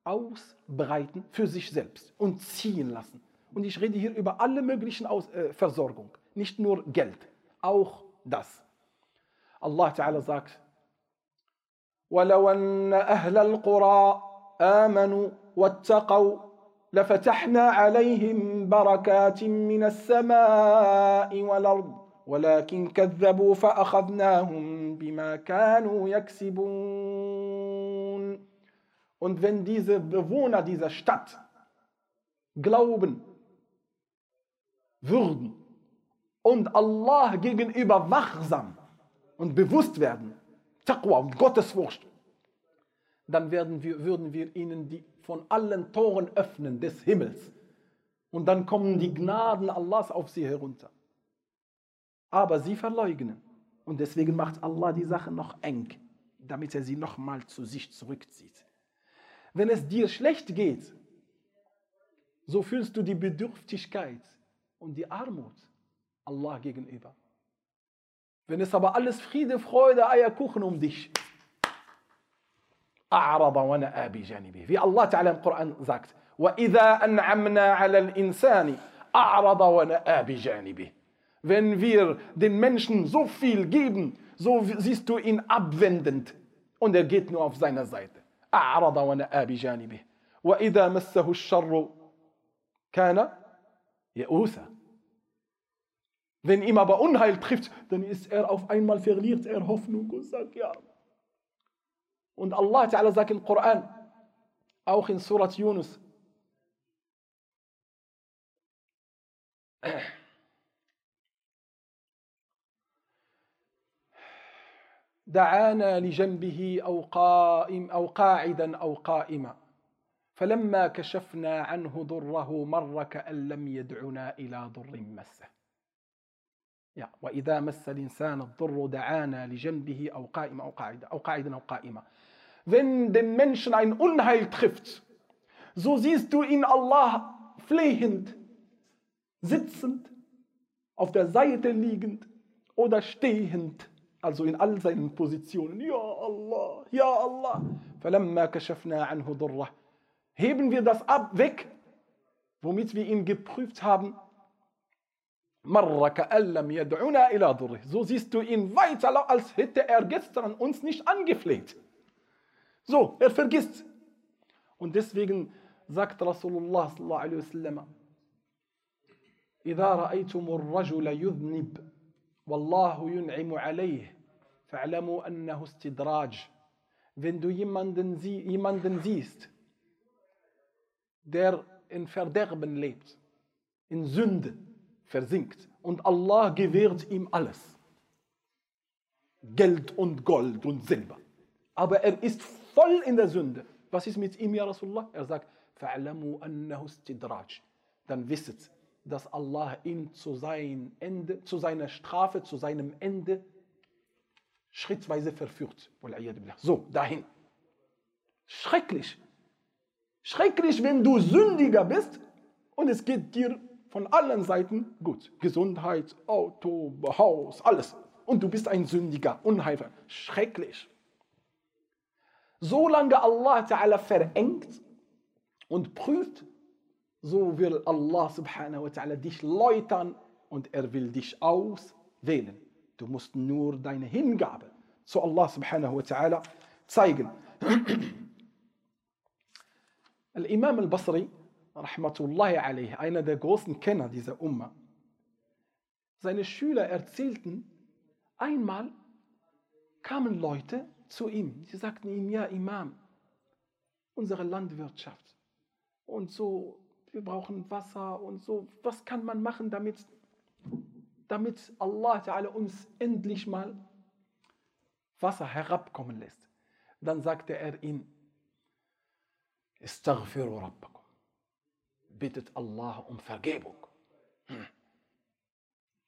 ausbreiten für sich selbst und ziehen lassen. Und ich rede hier über alle möglichen Aus äh, Versorgung, nicht nur Geld, auch das. Allah Ta'ala sagt, ولو أن أهل القرى آمنوا واتقوا لفتحنا عليهم بركات من السماء والأرض ولكن كذبوا فأخذناهم بما كانوا يكسبون Und wenn diese Bewohner dieser Stadt glauben würden und Allah gegenüber wachsam und bewusst werden, Taqwa und Gottesfurcht, dann werden wir, würden wir ihnen die von allen Toren öffnen des Himmels Und dann kommen die Gnaden Allahs auf sie herunter. Aber sie verleugnen. Und deswegen macht Allah die Sache noch eng, damit er sie nochmal zu sich zurückzieht. Wenn es dir schlecht geht, so fühlst du die Bedürftigkeit und die Armut Allah gegenüber. Wenn es aber alles Friede, Freude, Eierkuchen um dich. أعرض ونأى بجانبه Allah Ta'ala im Koran sagt وإذا أنعمنا على الإنسان أعرض ونأى بجانبه wenn wir den Menschen so viel geben so siehst du ihn abwendend und er geht nur auf seiner Seite أعرض ونأى بجانبه وإذا مسه الشر كان يئوسا Wenn ihm aber Unheil trifft, dann ist er auf einmal verliert er Hoffnung und sagt ja. Und Allah Ta'ala sagt im Koran, auch in Surat Yunus, دعانا لجنبه أو قائم أو قاعدا أو قائما. فلما كشفنا عنه ضره مر كأن لم يدعنا إلى ضر مسه. Ja, وإذا مس الإنسان الضر دعانا لجنبه أو قائما أو قاعدا أو قاعدا أو قائما. Wenn den Menschen ein Unheil trifft, so siehst du ihn Allah flehend, sitzend, auf der Seite liegend oder stehend, also in all seinen Positionen. Ja Allah, ja Allah. فلما كشفنا عنه ضره. Heben wir das ab, weg, womit wir ihn geprüft haben, so siehst du ihn weiter, als hätte er gestern uns nicht angefleht. So, er vergisst. Und deswegen sagt Rasulullah sallallahu alaihi wasallam, إذا رأيتم الرجل يذنب والله ينعم عليه فاعلموا أنه استدراج wenn du jemanden, sie, jemanden siehst, der in Verderben lebt, in Sünde, versinkt und Allah gewährt ihm alles. Geld und Gold und Silber. Aber er ist voll in der Sünde. Was ist mit ihm, ja Rasulullah? Er sagt, فَعْلَمُوا أَنَّهُ استدراج. Dann wisset, dass Allah ihn zu, sein Ende, zu seiner Strafe, zu seinem Ende schrittweise verführt. So, dahin. Schrecklich. Schrecklich, wenn du Sündiger bist und es geht dir von allen Seiten gut. Gesundheit, Auto, Haus, alles. Und du bist ein Sündiger, Unheilvoll. Schrecklich. Solange Allah Ta'ala verengt und prüft, so will Allah Subhanahu wa Ta'ala dich läutern und er will dich auswählen. Du musst nur deine Hingabe zu Allah Subhanahu wa Ta'ala zeigen. Al-Imam al-Basri Rahmatullahi alayhi, einer der großen Kenner dieser Umma, seine Schüler erzählten, einmal kamen Leute zu ihm, sie sagten ihm, ja Imam, unsere Landwirtschaft und so, wir brauchen Wasser und so, was kann man machen, damit, damit Allah Ta'ala uns endlich mal Wasser herabkommen lässt. Dann sagte er ihm, Istaghfiru Rabbakum bittet Allah um Vergebung. Hm.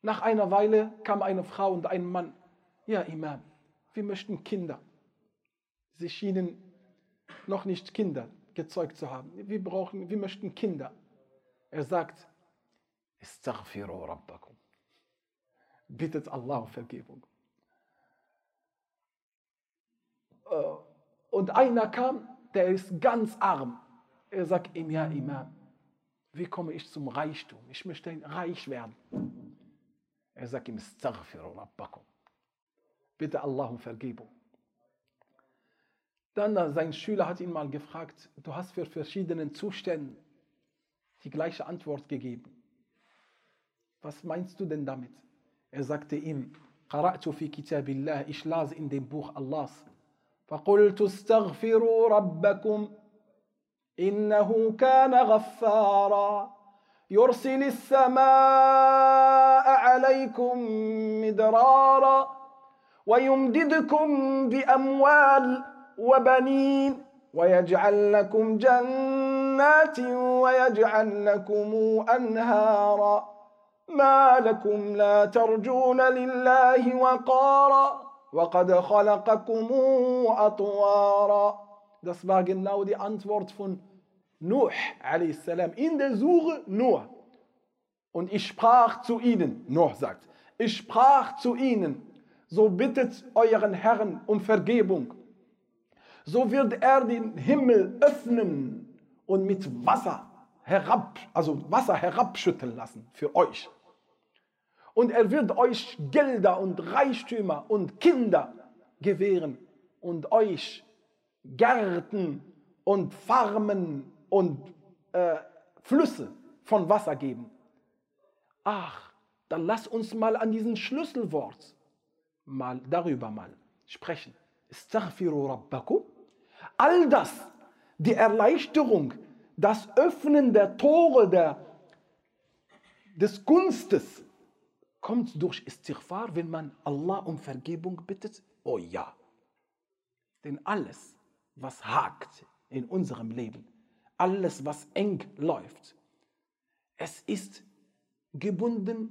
Nach einer Weile kam eine Frau und ein Mann. Ja, Imam, wir möchten Kinder. Sie schienen noch nicht Kinder gezeugt zu haben. Wir brauchen, wir möchten Kinder. Er sagt, Istaghfiru Rabbakum. Bittet Allah um Vergebung. Äh, und einer kam, der ist ganz arm. Er sagt ihm, ja, Imam, wie komme ich zum Reichtum? Ich möchte reich werden. Er sagt ihm, Bitte Allah um Vergebung. Dann äh, sein Schüler hat ihn mal gefragt, du hast für verschiedene Zustände die gleiche Antwort gegeben. Was meinst du denn damit? Er sagte ihm, قرأت في كتاب الله, ich las in dem Buch Allahs. فقلت استغفروا ربكم إنه كان غفارا. يرسل السماء عليكم مدرارا ويمددكم بأموال وبنين ويجعل لكم جنات ويجعل لكم أنهارا. ما لكم لا ترجون لله وقارا. وقد خلقكم أطوارا. Das war genau die Antwort von Nuh a.s. in der Suche Noah. Und ich sprach zu ihnen, Noah sagt, ich sprach zu ihnen, so bittet euren Herrn um Vergebung. So wird er den Himmel öffnen und mit Wasser herab, also Wasser herabschütteln lassen für euch. Und er wird euch Gelder und Reichtümer und Kinder gewähren und euch Gärten und Farmen und äh, Flüsse von Wasser geben. Ach, dann lass uns mal an diesem Schlüsselwort mal darüber mal sprechen. Istaghfiru rabbakum. All das, die Erleichterung, das Öffnen der Tore der, des Gunstes, kommt durch Istighfar, wenn man Allah um Vergebung bittet? Oh ja. Denn alles, was hakt in unserem Leben, alles, was eng läuft, es ist gebunden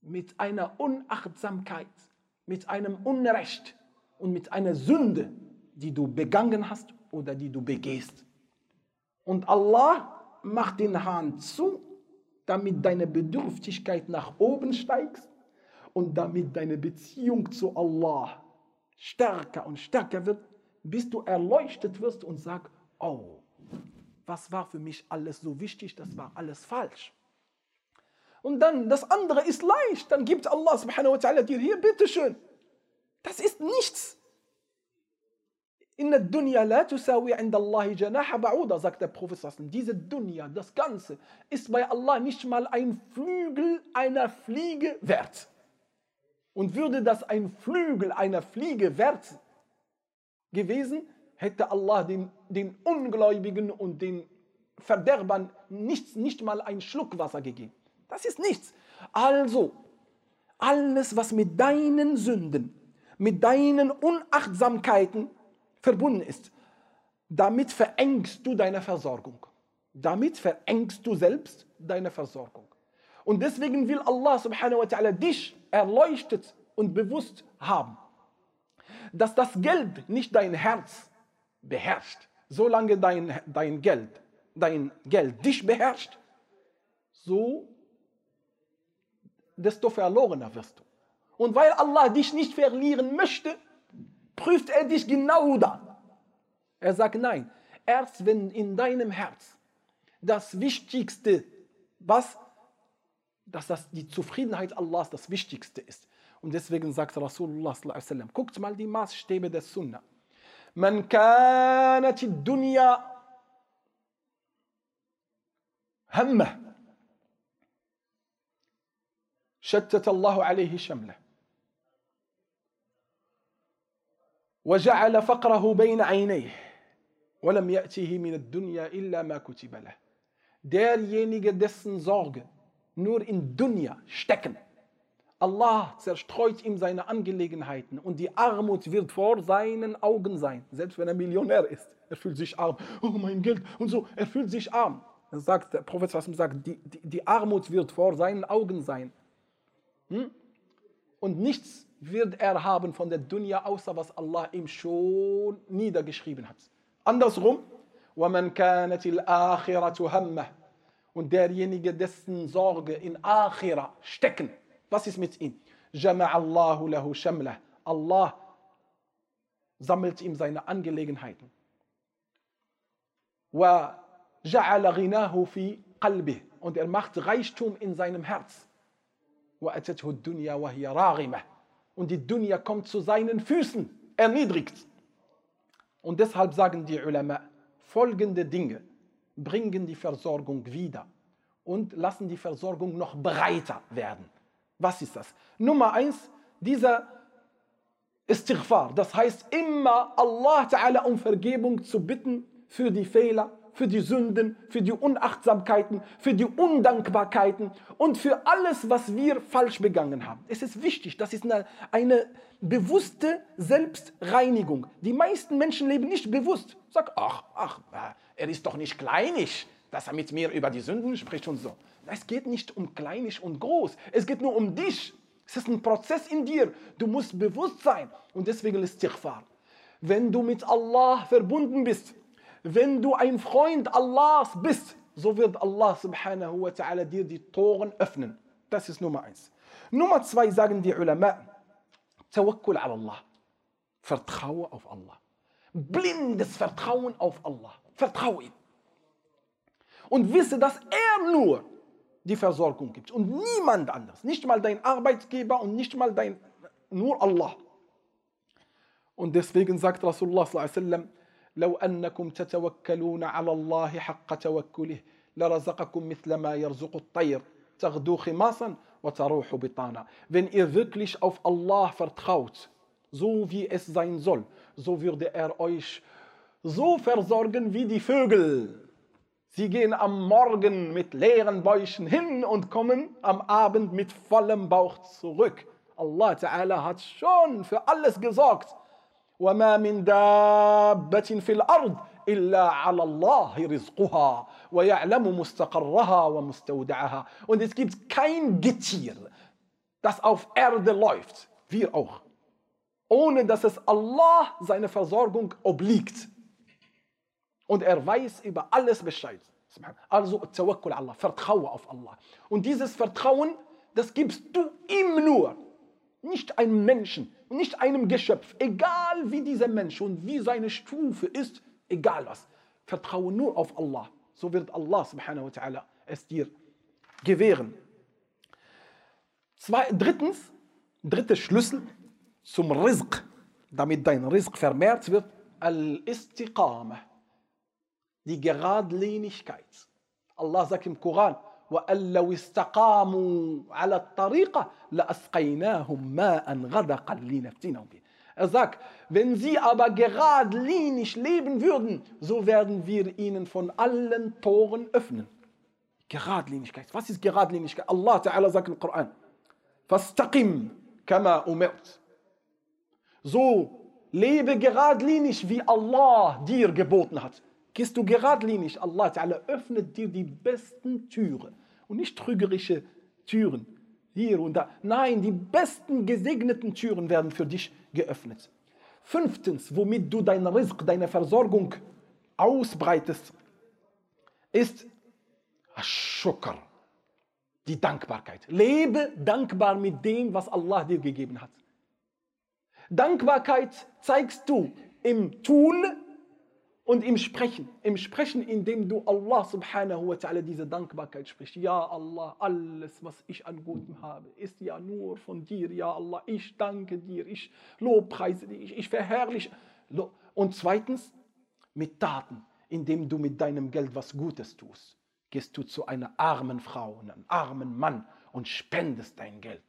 mit einer Unachtsamkeit, mit einem Unrecht und mit einer Sünde, die du begangen hast oder die du begehst. Und Allah macht den Hahn zu, damit deine Bedürftigkeit nach oben steigt und damit deine Beziehung zu Allah stärker und stärker wird, bis du erleuchtet wirst und sagst, oh, was war für mich alles so wichtig, das war alles falsch. Und dann, das andere ist leicht, dann gibt Allah subhanahu wa ta'ala dir hier, bitteschön. Das ist nichts. In der Dunya la tusawi inda Allahi janaha ba'uda, sagt der Prophet. Diese Dunya, das Ganze, ist bei Allah nicht mal ein Flügel einer Fliege wert. Und würde das ein Flügel einer Fliege wert gewesen, hätte Allah den, den Ungläubigen und den Verderbern nicht, nicht mal einen Schluck Wasser gegeben. Das ist nichts. Also, alles, was mit deinen Sünden, mit deinen Unachtsamkeiten verbunden ist, damit verengst du deine Versorgung. Damit verengst du selbst deine Versorgung. Und deswegen will Allah subhanahu wa ta'ala dich erleuchtet und bewusst haben, dass das Geld nicht dein Herz beherrscht. Solange dein, dein Geld, dein Geld dich beherrscht, so desto verlorener wirst du. Und weil Allah dich nicht verlieren möchte, prüft er dich genau da. Er sagt nein, erst wenn in deinem Herz das Wichtigste, was, dass das die Zufriedenheit Allahs das Wichtigste ist. Und deswegen sagt Rasulullah sallam, guckt mal die Maßstäbe des Sunnah. Man kanat dunya همه شتت الله عليه شمله وجعل فقره بين عينيه ولم يأته من الدنيا إلا ما كتب له derjenige dessen Sorge nur in Dunya stecken. Allah zerstreut ihm seine Angelegenheiten und die Armut wird vor seinen Augen sein, selbst wenn er Millionär ist. Er fühlt sich arm. Oh mein Geld und so, er fühlt sich arm. Er sagt, der Prophet sagt, die, die, die Armut wird vor seinen Augen sein. Hm? Und nichts wird er haben von der Dunya, außer was Allah ihm schon niedergeschrieben hat. Andersrum, وَمَنْ كَانَتِ الْآخِرَةُ هَمَّهُ Und derjenige, dessen Sorge in Akhira stecken. Was ist mit ihm? جَمَعَ اللَّهُ لَهُ شَمْلَهُ Allah sammelt ihm seine Angelegenheiten. وَجَعَلَ غِنَاهُ فِي قَلْبِهِ Und er macht Reichtum in seinem Herz. وَأَتَتْهُ الدُّنْيَا وَهِيَ رَاغِمَةٌ Und die Dunya kommt zu seinen Füßen, erniedrigt. Und deshalb sagen die Ulama, folgende Dinge bringen die Versorgung wieder und lassen die Versorgung noch breiter werden. Was ist das? Nummer eins, dieser Istighfar, das heißt immer Allah Ta'ala um Vergebung zu bitten für die Fehler, für die Sünden, für die Unachtsamkeiten, für die Undankbarkeiten und für alles, was wir falsch begangen haben. Es ist wichtig, das ist eine, eine bewusste Selbstreinigung. Die meisten Menschen leben nicht bewusst. Sag, ach, ach, er ist doch nicht kleinig, dass er mit mir über die Sünden spricht und so. Es geht nicht um kleinig und groß, es geht nur um dich. Es ist ein Prozess in dir. Du musst bewusst sein. Und deswegen ist Istighfar. Wenn du mit Allah verbunden bist, wenn du ein Freund Allahs bist, so wird Allah subhanahu wa ta'ala dir die Toren öffnen. Das ist Nummer eins. Nummer zwei sagen die Ulama, Tawakkul ala Allah. Vertraue auf Allah. Blindes Vertrauen auf Allah. Vertraue ihm. Und wisse, dass er nur die Versorgung gibt und niemand anders. Nicht mal dein Arbeitgeber und nicht mal dein, nur Allah. Und deswegen sagt Rasulullah sallallahu alaihi wasallam, لو أنكم تتوكلون على الله حق توكله لرزقكم مثل ما يرزق الطير تغدو خماصا وتروح بطانا. Wenn ihr wirklich auf Allah vertraut, so wie es sein soll, so würde er euch so versorgen wie die Vögel. Sie gehen am Morgen mit leeren Bäuchen hin und kommen am Abend mit vollem Bauch zurück. Allah Ta'ala hat schon für alles gesorgt. وما من دابة في الأرض إلا على الله رزقها ويعلم مستقرها ومستودعها und es gibt kein Getier das auf Erde läuft wir auch ohne dass es Allah seine Versorgung obliegt und er weiß über alles Bescheid also Tawakkul Allah Vertraue auf Allah und dieses Vertrauen das gibst du ihm nur nicht einem Menschen, nicht einem Geschöpf, egal wie dieser Mensch und wie seine Stufe ist, egal was. Vertraue nur auf Allah. So wird Allah subhanahu wa es dir gewähren. Zwei, drittens, dritter Schlüssel zum Rizq, damit dein Rizq vermehrt wird, Al-Istiqamah, die Geradlinigkeit. Allah sagt im Koran, وأن لو استقاموا على الطريقة لأسقيناهم ماء غدقا لنفتنهم فيه. Er sagt, wenn sie aber geradlinig leben würden, so werden wir ihnen von allen Toren öffnen. Geradlinigkeit. Was ist Geradlinigkeit? Allah Ta'ala sagt im Koran, فَاسْتَقِمْ كَمَا أُمِرْتَ So lebe geradlinig, wie Allah dir geboten hat. Gehst du geradlinig, Allah Ta'ala öffnet dir die besten Türen und nicht trügerische Türen hier und da. Nein, die besten gesegneten Türen werden für dich geöffnet. Fünftens, womit du dein Rizq, deine Versorgung ausbreitest, ist Shukr, die Dankbarkeit. Lebe dankbar mit dem, was Allah dir gegeben hat. Dankbarkeit zeigst du im Tun und im Sprechen, im Sprechen, indem du Allah subhanahu wa ta'ala diese Dankbarkeit sprichst. Ja Allah, alles, was ich an Gutem habe, ist ja nur von dir. Ja Allah, ich danke dir, ich lobpreise dich, ich verherrliche. Und zweitens, mit Taten, indem du mit deinem Geld was Gutes tust. Gehst du zu einer armen Frau, einem armen Mann und spendest dein Geld.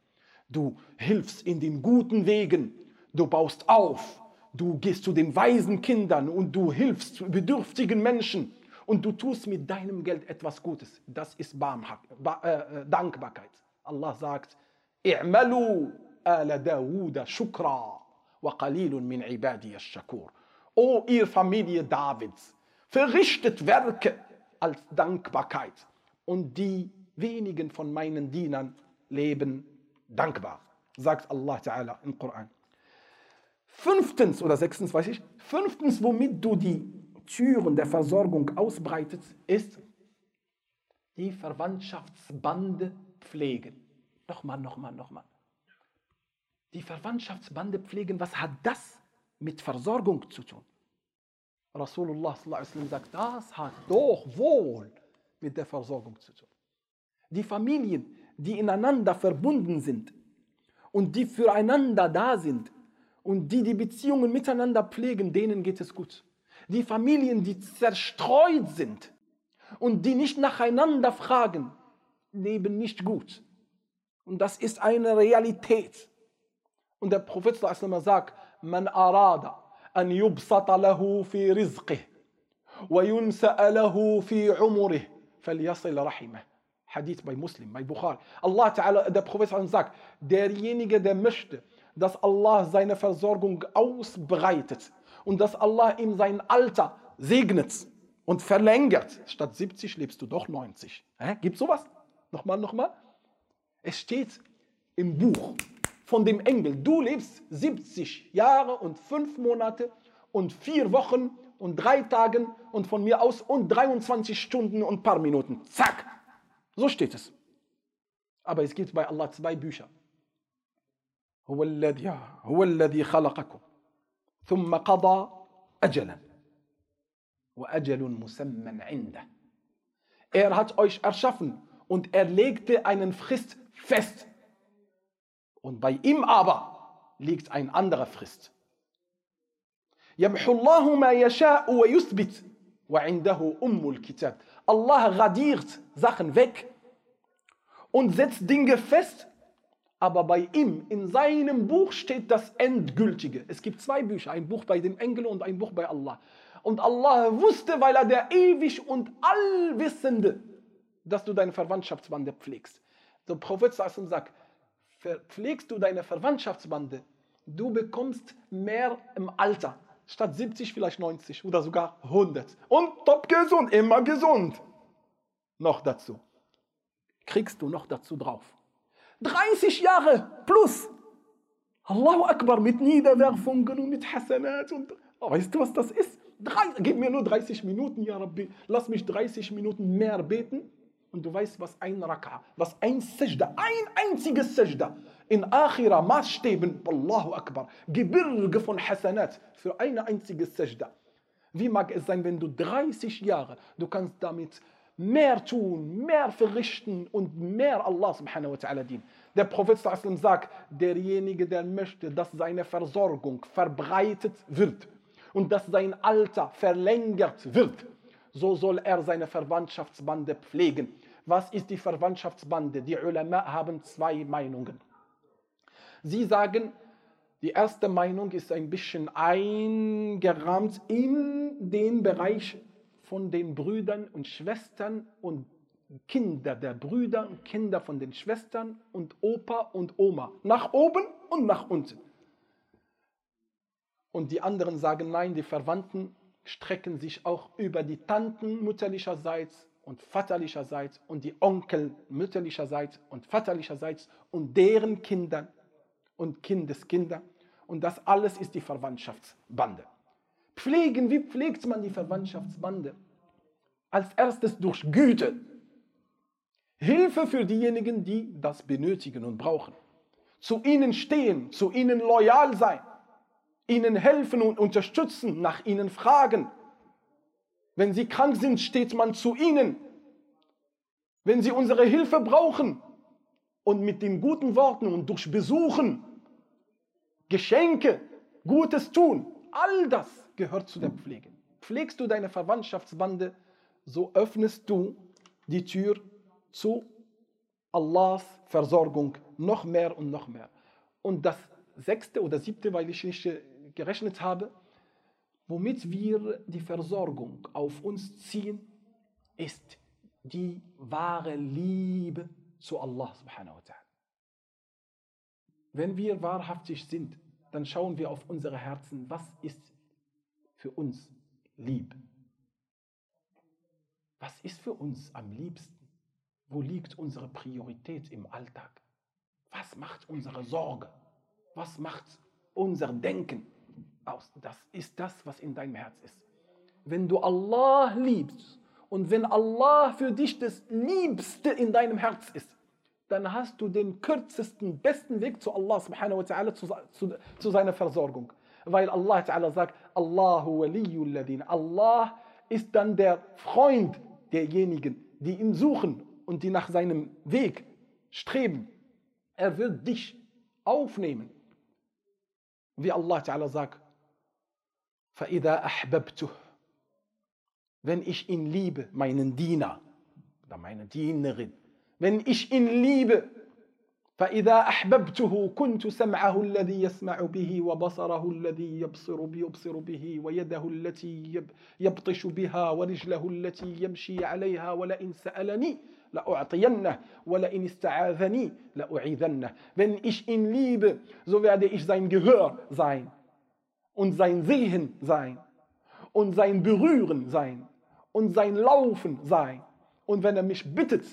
Du hilfst in den guten Wegen, du baust auf, Du gehst zu den weisen Kindern und du hilfst bedürftigen Menschen und du tust mit deinem Geld etwas Gutes. Das ist Barmha ba äh, Dankbarkeit. Allah sagt, i'malu ala Dawuda shukra wa qalilun min shakur. O ihr Familie Davids, verrichtet Werke als Dankbarkeit und die wenigen von meinen Dienern leben dankbar, sagt Allah Ta'ala im Koran. Fünftens oder sechstens, weiß ich, fünftens, womit du die Türen der Versorgung ausbreitest, ist die Verwandtschaftsbande pflegen. Nochmal, nochmal, nochmal. Die Verwandtschaftsbande pflegen, was hat das mit Versorgung zu tun? Rasulullah sagt, das hat doch wohl mit der Versorgung zu tun. Die Familien, die ineinander verbunden sind und die füreinander da sind, und die die Beziehungen miteinander pflegen, denen geht es gut. Die Familien, die zerstreut sind und die nicht nacheinander fragen, leben nicht gut. Und das ist eine Realität. Und der Prophet sagt, man arada an yubsata lahu fi rizqih wa yunsa'a lahu fi umrih falyasil rahimah. Hadith bei Muslim, bei Bukhari. Allah Ta'ala, der Prophet sagt, derjenige, der möchte, dass Allah seine Versorgung ausbreitet und dass Allah ihm sein Alter segnet, und verlängert. Statt 70 lebst du doch 90. Hä? Gibt sowas? Nochmal, nochmal. Es steht im Buch von dem Engel, du lebst 70 Jahre und 5 Monate und 4 Wochen und 3 Tagen und von mir aus und 23 Stunden und ein paar Minuten. Zack. So steht es. Aber es gibt bei Allah zwei Bücher. هو الذي هو الذي خلقكم ثم قضى أجلا وأجل مسمى عنده Er hat euch erschaffen und er legte einen Frist fest. Und bei ihm aber liegt ein anderer Frist. يمحو الله ما يشاء ويثبت وعنده أم الكتاب. Allah radiert Sachen weg und setzt Dinge fest, aber bei ihm, in seinem Buch steht das Endgültige. Es gibt zwei Bücher, ein Buch bei den Engeln und ein Buch bei Allah. Und Allah wusste, weil er der ewig und allwissende, dass du deine Verwandtschaftsbande pflegst. Der Prophet sagt, pflegst du deine Verwandtschaftsbande, du bekommst mehr im Alter. Statt 70 vielleicht 90 oder sogar 100. Und top gesund, immer gesund. Noch dazu. Kriegst du noch dazu drauf. 30 Jahre plus. Allahu Akbar mit Niederwerfungen und mit Hasanat. Und, oh, weißt du, was das ist? Drei, gib mir nur 30 Minuten, ja Rabbi. Lass mich 30 Minuten mehr beten. Und du weißt, was ein Raka, was ein Sajda, ein einziges Sajda in Akhira Maßstäben, Allahu Akbar, Gebirge von Hasanat für eine einzige Sajda. Wie mag es sein, wenn du 30 Jahre, du kannst damit mehr tun, mehr verrichten und mehr Allah subhanahu wa ta'ala dienen. Der Prophet sagt, derjenige, der möchte, dass seine Versorgung verbreitet wird und dass sein Alter verlängert wird, so soll er seine Verwandtschaftsbande pflegen. Was ist die Verwandtschaftsbande? Die Ulama haben zwei Meinungen. Sie sagen, die erste Meinung ist ein bisschen eingerahmt in den Bereich von den Brüdern und Schwestern und Kinder der Brüder und Kinder von den Schwestern und Opa und Oma. Nach oben und nach unten. Und die anderen sagen, nein, die Verwandten strecken sich auch über die Tanten mütterlicherseits und vaterlicherseits und die Onkel mütterlicherseits und vaterlicherseits und deren Kindern und Kindeskinder. Und das alles ist die Verwandtschaftsbande. Pflegen, wie pflegt man die Verwandtschaftsbande? Als erstes durch Güte. Hilfe für diejenigen, die das benötigen und brauchen. Zu ihnen stehen, zu ihnen loyal sein, ihnen helfen und unterstützen, nach ihnen fragen. Wenn sie krank sind, steht man zu ihnen. Wenn sie unsere Hilfe brauchen und mit den guten Worten und durch Besuchen, Geschenke, Gutes tun, all das gehört zu der Pflege. Pflegst du deine Verwandtschaftsbande, so öffnest du die Tür zu Allahs Versorgung noch mehr und noch mehr. Und das sechste oder siebte, weil ich nicht gerechnet habe, womit wir die Versorgung auf uns ziehen, ist die wahre Liebe zu Allah. Wenn wir wahrhaftig sind, dann schauen wir auf unsere Herzen, was ist für uns lieb? Was ist für uns am liebsten? Wo liegt unsere Priorität im Alltag? Was macht unsere Sorge? Was macht unser Denken aus? Das ist das, was in deinem Herz ist. Wenn du Allah liebst und wenn Allah für dich das Liebste in deinem Herz ist, dann hast du den kürzesten, besten Weg zu Allah subhanahu wa ta'ala, zu, zu, zu seiner Versorgung. Weil Allah ta'ala sagt, Allahu waliyul ladin. Allah ist dann der Freund derjenigen, die ihn suchen und die nach seinem Weg streben. Er wird dich aufnehmen. Wie Allah ta'ala sagt, فَإِذَا أَحْبَبْتُهُ Wenn ich ihn liebe, meinen Diener oder meine Dienerin, wenn ich ihn liebe, فإذا أحببته كنت سمعه الذي يسمع به وبصره الذي يبصر يبصر به ويده التي يبطش بها ورجله التي يمشي عليها ولئن سألني لأعطينه ولئن استعاذني لأعيذنه Wenn ich ihn liebe, so werde ich sein Gehör sein und sein Sehen sein und sein Berühren sein und sein Laufen sein. Und wenn er mich bittet,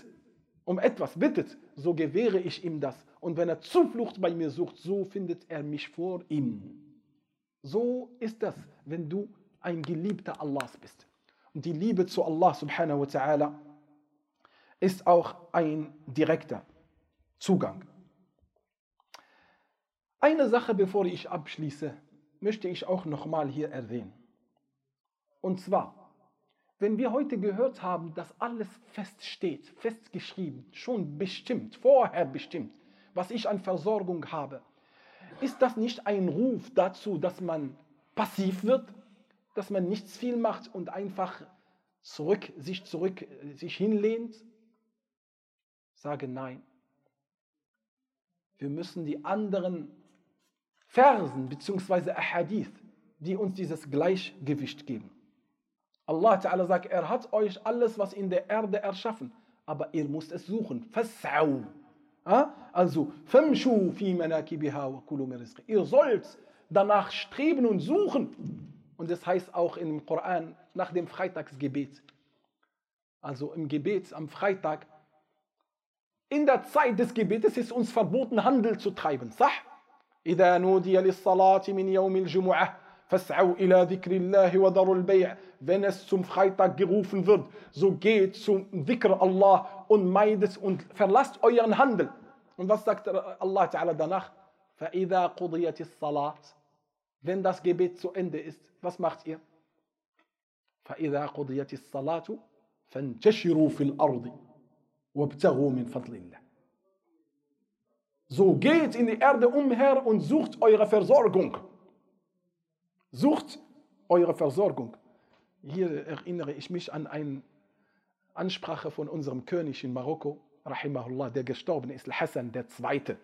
um etwas bittet, so gewähre ich ihm das. Und wenn er Zuflucht bei mir sucht, so findet er mich vor ihm. So ist das, wenn du ein Geliebter Allahs bist. Und die Liebe zu Allah subhanahu wa ta'ala ist auch ein direkter Zugang. Eine Sache, bevor ich abschließe, möchte ich auch nochmal hier erwähnen. Und zwar, wenn wir heute gehört haben, dass alles feststeht, festgeschrieben, schon bestimmt, vorher bestimmt, was ich an Versorgung habe, ist das nicht ein Ruf dazu, dass man passiv wird, dass man nichts viel macht und einfach zurück, sich zurück, sich hinlehnt? Sage nein. Wir müssen die anderen Versen bzw. Ahadith, die uns dieses Gleichgewicht geben. Allah Ta'ala sagt, er hat euch alles, was in der Erde erschaffen, aber ihr müsst es suchen. Fas'au. Also, famshu fi manakibiha wa kulu Ihr sollt danach streben und suchen. Und das heißt auch im Koran nach dem Freitagsgebet. Also im Gebet am Freitag. In der Zeit des Gebetes ist uns verboten, Handel zu treiben. Sah? إذا نودي للصلاة من يوم الجمعة فاسعوا إلى ذكر الله وذروا البيع wenn es zum Freitag gerufen wird, so geht zum Dhikr Allah und meidet und verlasst euren Handel. Und was sagt Allah Ta'ala danach? فَإِذَا قُضِيَتِ الصَّلَاةِ Wenn das Gebet zu Ende ist, was macht ihr? فَإِذَا قُضِيَتِ الصَّلَاةُ فَانْتَشِرُوا فِي الْأَرْضِ وَابْتَغُوا مِنْ فَضْلِ اللَّهِ So geht in die Erde umher und sucht eure Versorgung. Sucht eure Versorgung. Hier erinnere ich mich an eine Ansprache von unserem König in Marokko, Rahimahullah, der gestorben ist, Hassan II.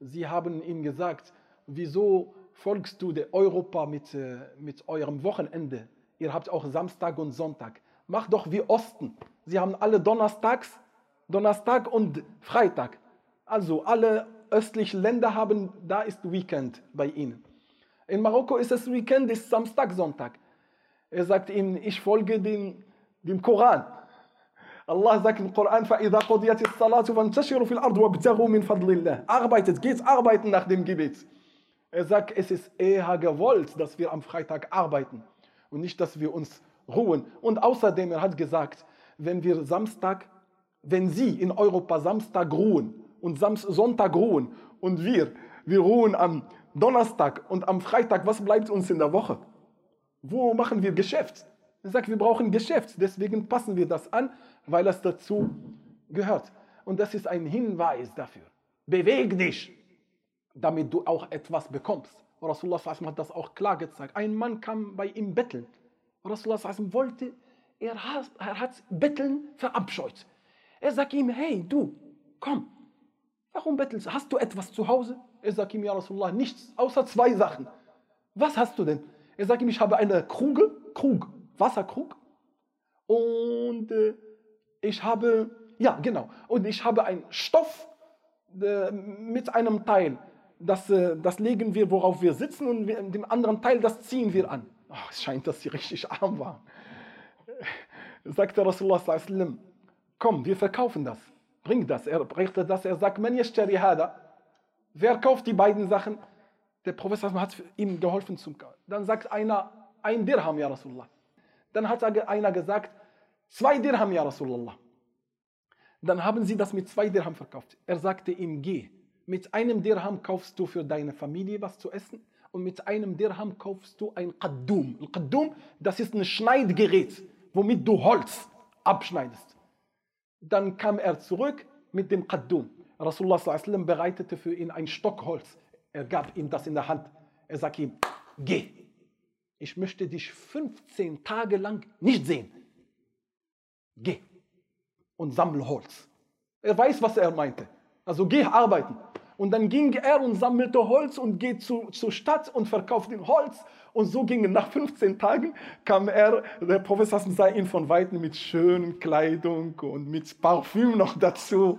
Sie haben ihm gesagt, wieso folgst du der Europa mit, äh, mit eurem Wochenende? Ihr habt auch Samstag und Sonntag. Mach doch wie Osten. Sie haben alle Donnerstags, Donnerstag und Freitag. Also alle östlichen Länder haben, da ist Weekend bei ihnen. In Marokko ist es Weekend, ist Samstag, Sonntag. Er sagt ihnen, ich folge dem, dem Koran. Allah sagt im Koran, فَإِذَا قُضِيَتِ الصَّلَاةُ فَانْتَشِرُوا فِي الْأَرْضِ وَابْتَغُوا مِنْ فَضْلِ اللَّهِ Arbeitet, geht arbeiten nach dem Gebet. Er sagt, es ist eher gewollt, dass wir am Freitag arbeiten und nicht, dass wir uns ruhen. Und außerdem, er hat gesagt, wenn wir Samstag, wenn Sie in Europa Samstag ruhen und Sonntag ruhen und wir, wir ruhen am Donnerstag und am Freitag, was bleibt uns in der Woche? Wo machen wir Geschäft? Er sagt, wir brauchen Geschäft, deswegen passen wir das an, weil das dazu gehört. Und das ist ein Hinweis dafür. Beweg dich, damit du auch etwas bekommst. Rasulullah hat das auch klar gezeigt. Ein Mann kam bei ihm betteln. Rasulullah wollte, er hat, er hat Betteln verabscheut. Er sagt ihm, hey du, komm, warum bettelst du? Hast du etwas zu Hause? Er sagt ihm, ja Rasulullah, nichts, außer zwei Sachen. Was hast du denn? Er sagt ihm, ich habe eine Kruge, Krug, Wasserkrug. Und äh, ich habe, ja genau, und ich habe einen Stoff äh, mit einem Teil. Das, äh, das legen wir, worauf wir sitzen und wir, dem anderen Teil, das ziehen wir an. Oh, es scheint, dass sie richtig arm waren. Sagte Rasulullah sallam, komm, wir verkaufen das. Bring das. Er bringt das. Er sagt, man yashtari hada. Wer kauft die beiden Sachen? Der Professor hat ihm geholfen zum Kaufen. Dann sagt einer, ein Dirham, ja Rasulullah. Dann hat einer gesagt, zwei Dirham, ja Rasulullah. Dann haben sie das mit zwei Dirham verkauft. Er sagte ihm, geh. Mit einem Dirham kaufst du für deine Familie was zu essen und mit einem Dirham kaufst du ein Qaddum. Ein Qaddum, das ist ein Schneidgerät, womit du Holz abschneidest. Dann kam er zurück mit dem Qaddum. Rasulullah bereitete für ihn ein Stock Holz. Er gab ihm das in der Hand. Er sagte ihm, geh. Ich möchte dich 15 Tage lang nicht sehen. Geh und sammle Holz. Er weiß, was er meinte. Also geh arbeiten. Und dann ging er und sammelte Holz und geht zu, zur Stadt und verkaufte Holz. Und so ging nach 15 Tagen kam er, der Professor sah ihn von Weitem mit schönen Kleidung und mit Parfüm noch dazu.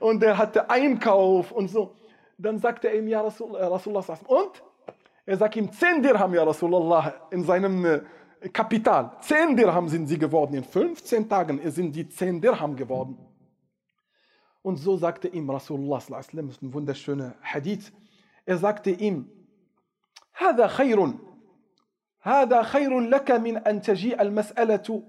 Und er hatte Einkauf und so. Dann sagte er ihm, ja Rasul, äh, Rasulullah, und? Er sagt ihm 10 Dirham, ja Rasulullah, in seinem, äh, Kapital. 10 Dirham sind sie geworden. In 15 Tagen sind die 10 Dirham geworden. Und so sagte ihm Rasulullah, das ist ein wunderschöner Hadith. Er sagte ihm, هذا خير هذا خير لك من أن تجيء المسألة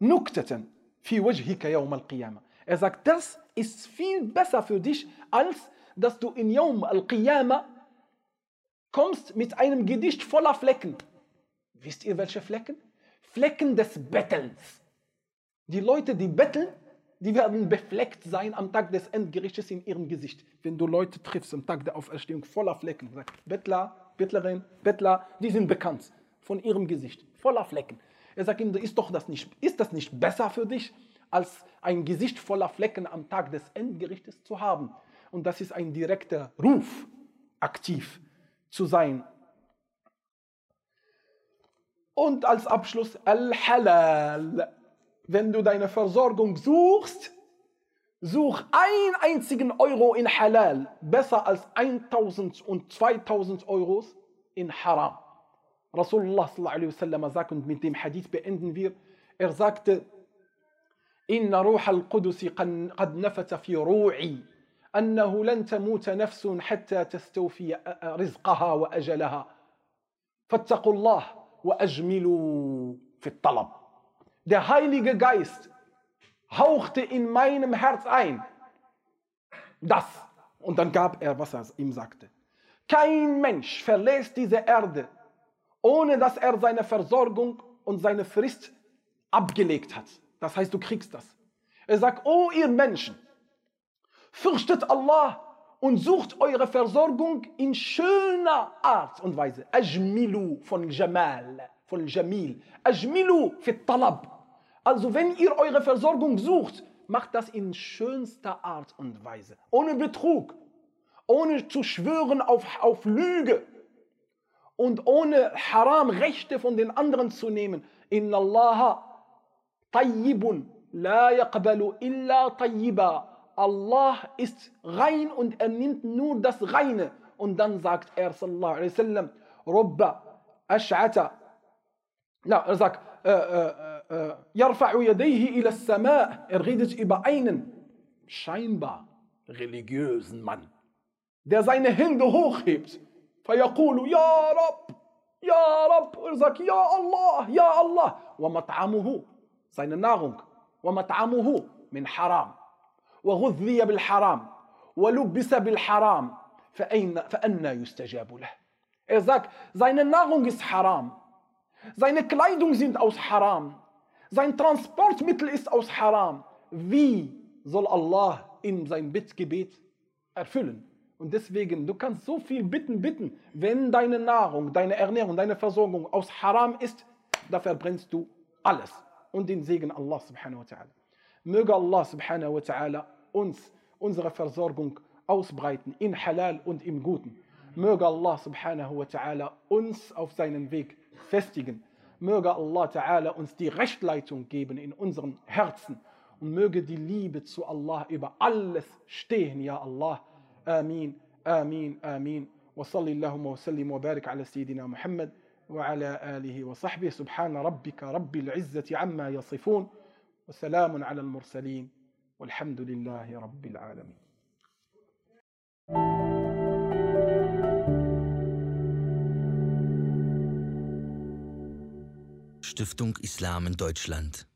نكتة في وجهك يوم القيامة. Er sagt, das ist viel besser für dich, als dass du in Yawm al-Qiyamah kommst mit einem Gedicht voller Flecken. Wisst ihr welche Flecken? Flecken des Bettelns. Die Leute, die betteln, die werden befleckt sein am Tag des Endgerichtes in ihrem Gesicht. Wenn du Leute triffst am Tag der Auferstehung voller Flecken, sag, Bettler, Bettlerin, Bettler, die sind bekannt von ihrem Gesicht, voller Flecken. Er sagt ihm, ist, doch das nicht, ist das nicht besser für dich, als ein Gesicht voller Flecken am Tag des Endgerichtes zu haben? Und das ist ein direkter Ruf, aktiv zu sein. Und als Abschluss Al-Halal wenn du deine Versorgung suchst, such einen einzigen Euro in Halal, besser als 1000 und 2000 Euros in Haram. Rasulullah sallallahu sagt, und mit dem Hadith beenden wir, er sagte, إن روح القدس قد نفث في روعي أنه لن تموت نفس حتى تستوفي رزقها وأجلها فاتقوا الله وأجملوا في الطلب Der Heilige Geist hauchte in meinem Herz ein. Das. Und dann gab er, was er ihm sagte. Kein Mensch verlässt diese Erde, ohne dass er seine Versorgung und seine Frist abgelegt hat. Das heißt, du kriegst das. Er sagt, oh ihr Menschen, fürchtet Allah und sucht eure Versorgung in schöner Art und Weise. Ajmilu von Jamal, von Jamil. Ajmilu fit talab. Also wenn ihr eure Versorgung sucht, macht das in schönster Art und Weise. Ohne Betrug, ohne zu schwören auf, auf Lüge und ohne Haram Rechte von den anderen zu nehmen. Inna Allah tayyibun la yaqbalu illa tayyiba. Allah ist rein und er nimmt nur das Reine. Und dann sagt er sallallahu alaihi wasallam, Robba ash'ata. لا رزاك أه، أه، أه، يرفع يديه إلى السماء. إرغيدج إبا أين؟ شاينبا. ريليجيوزن مان der seine Hände hochhebt, فيقول يا رب يا رب ارزاك يا الله يا الله ومطعمه seine Nahrung ومطعمه من حرام وغذي بالحرام ولبس بالحرام فأين فأنا يستجاب له ارزاك seine Nahrung ist حرام Seine Kleidung sind aus Haram. Sein Transportmittel ist aus Haram. Wie soll Allah in sein Bittgebet erfüllen? Und deswegen, du kannst so viel bitten, bitten. Wenn deine Nahrung, deine Ernährung, deine Versorgung aus Haram ist, da verbrennst du alles. Und den Segen Allah subhanahu wa ta'ala. Möge Allah subhanahu wa ta'ala uns unsere Versorgung ausbreiten in Halal und im Guten. Möge Allah subhanahu wa ta'ala uns auf seinen Weg festigen. Möge Allah Ta'ala uns die Rechtleitung geben in unseren Herzen und möge die Liebe zu Allah über alles stehen, ja Allah. Amin, Amin, Amin. وصلي اللهم وسلم وبارك على سيدنا محمد وعلى آله وصحبه سبحان ربك رب العزة عما يصفون وسلام على المرسلين والحمد لله رب العالمين Stiftung Islam in Deutschland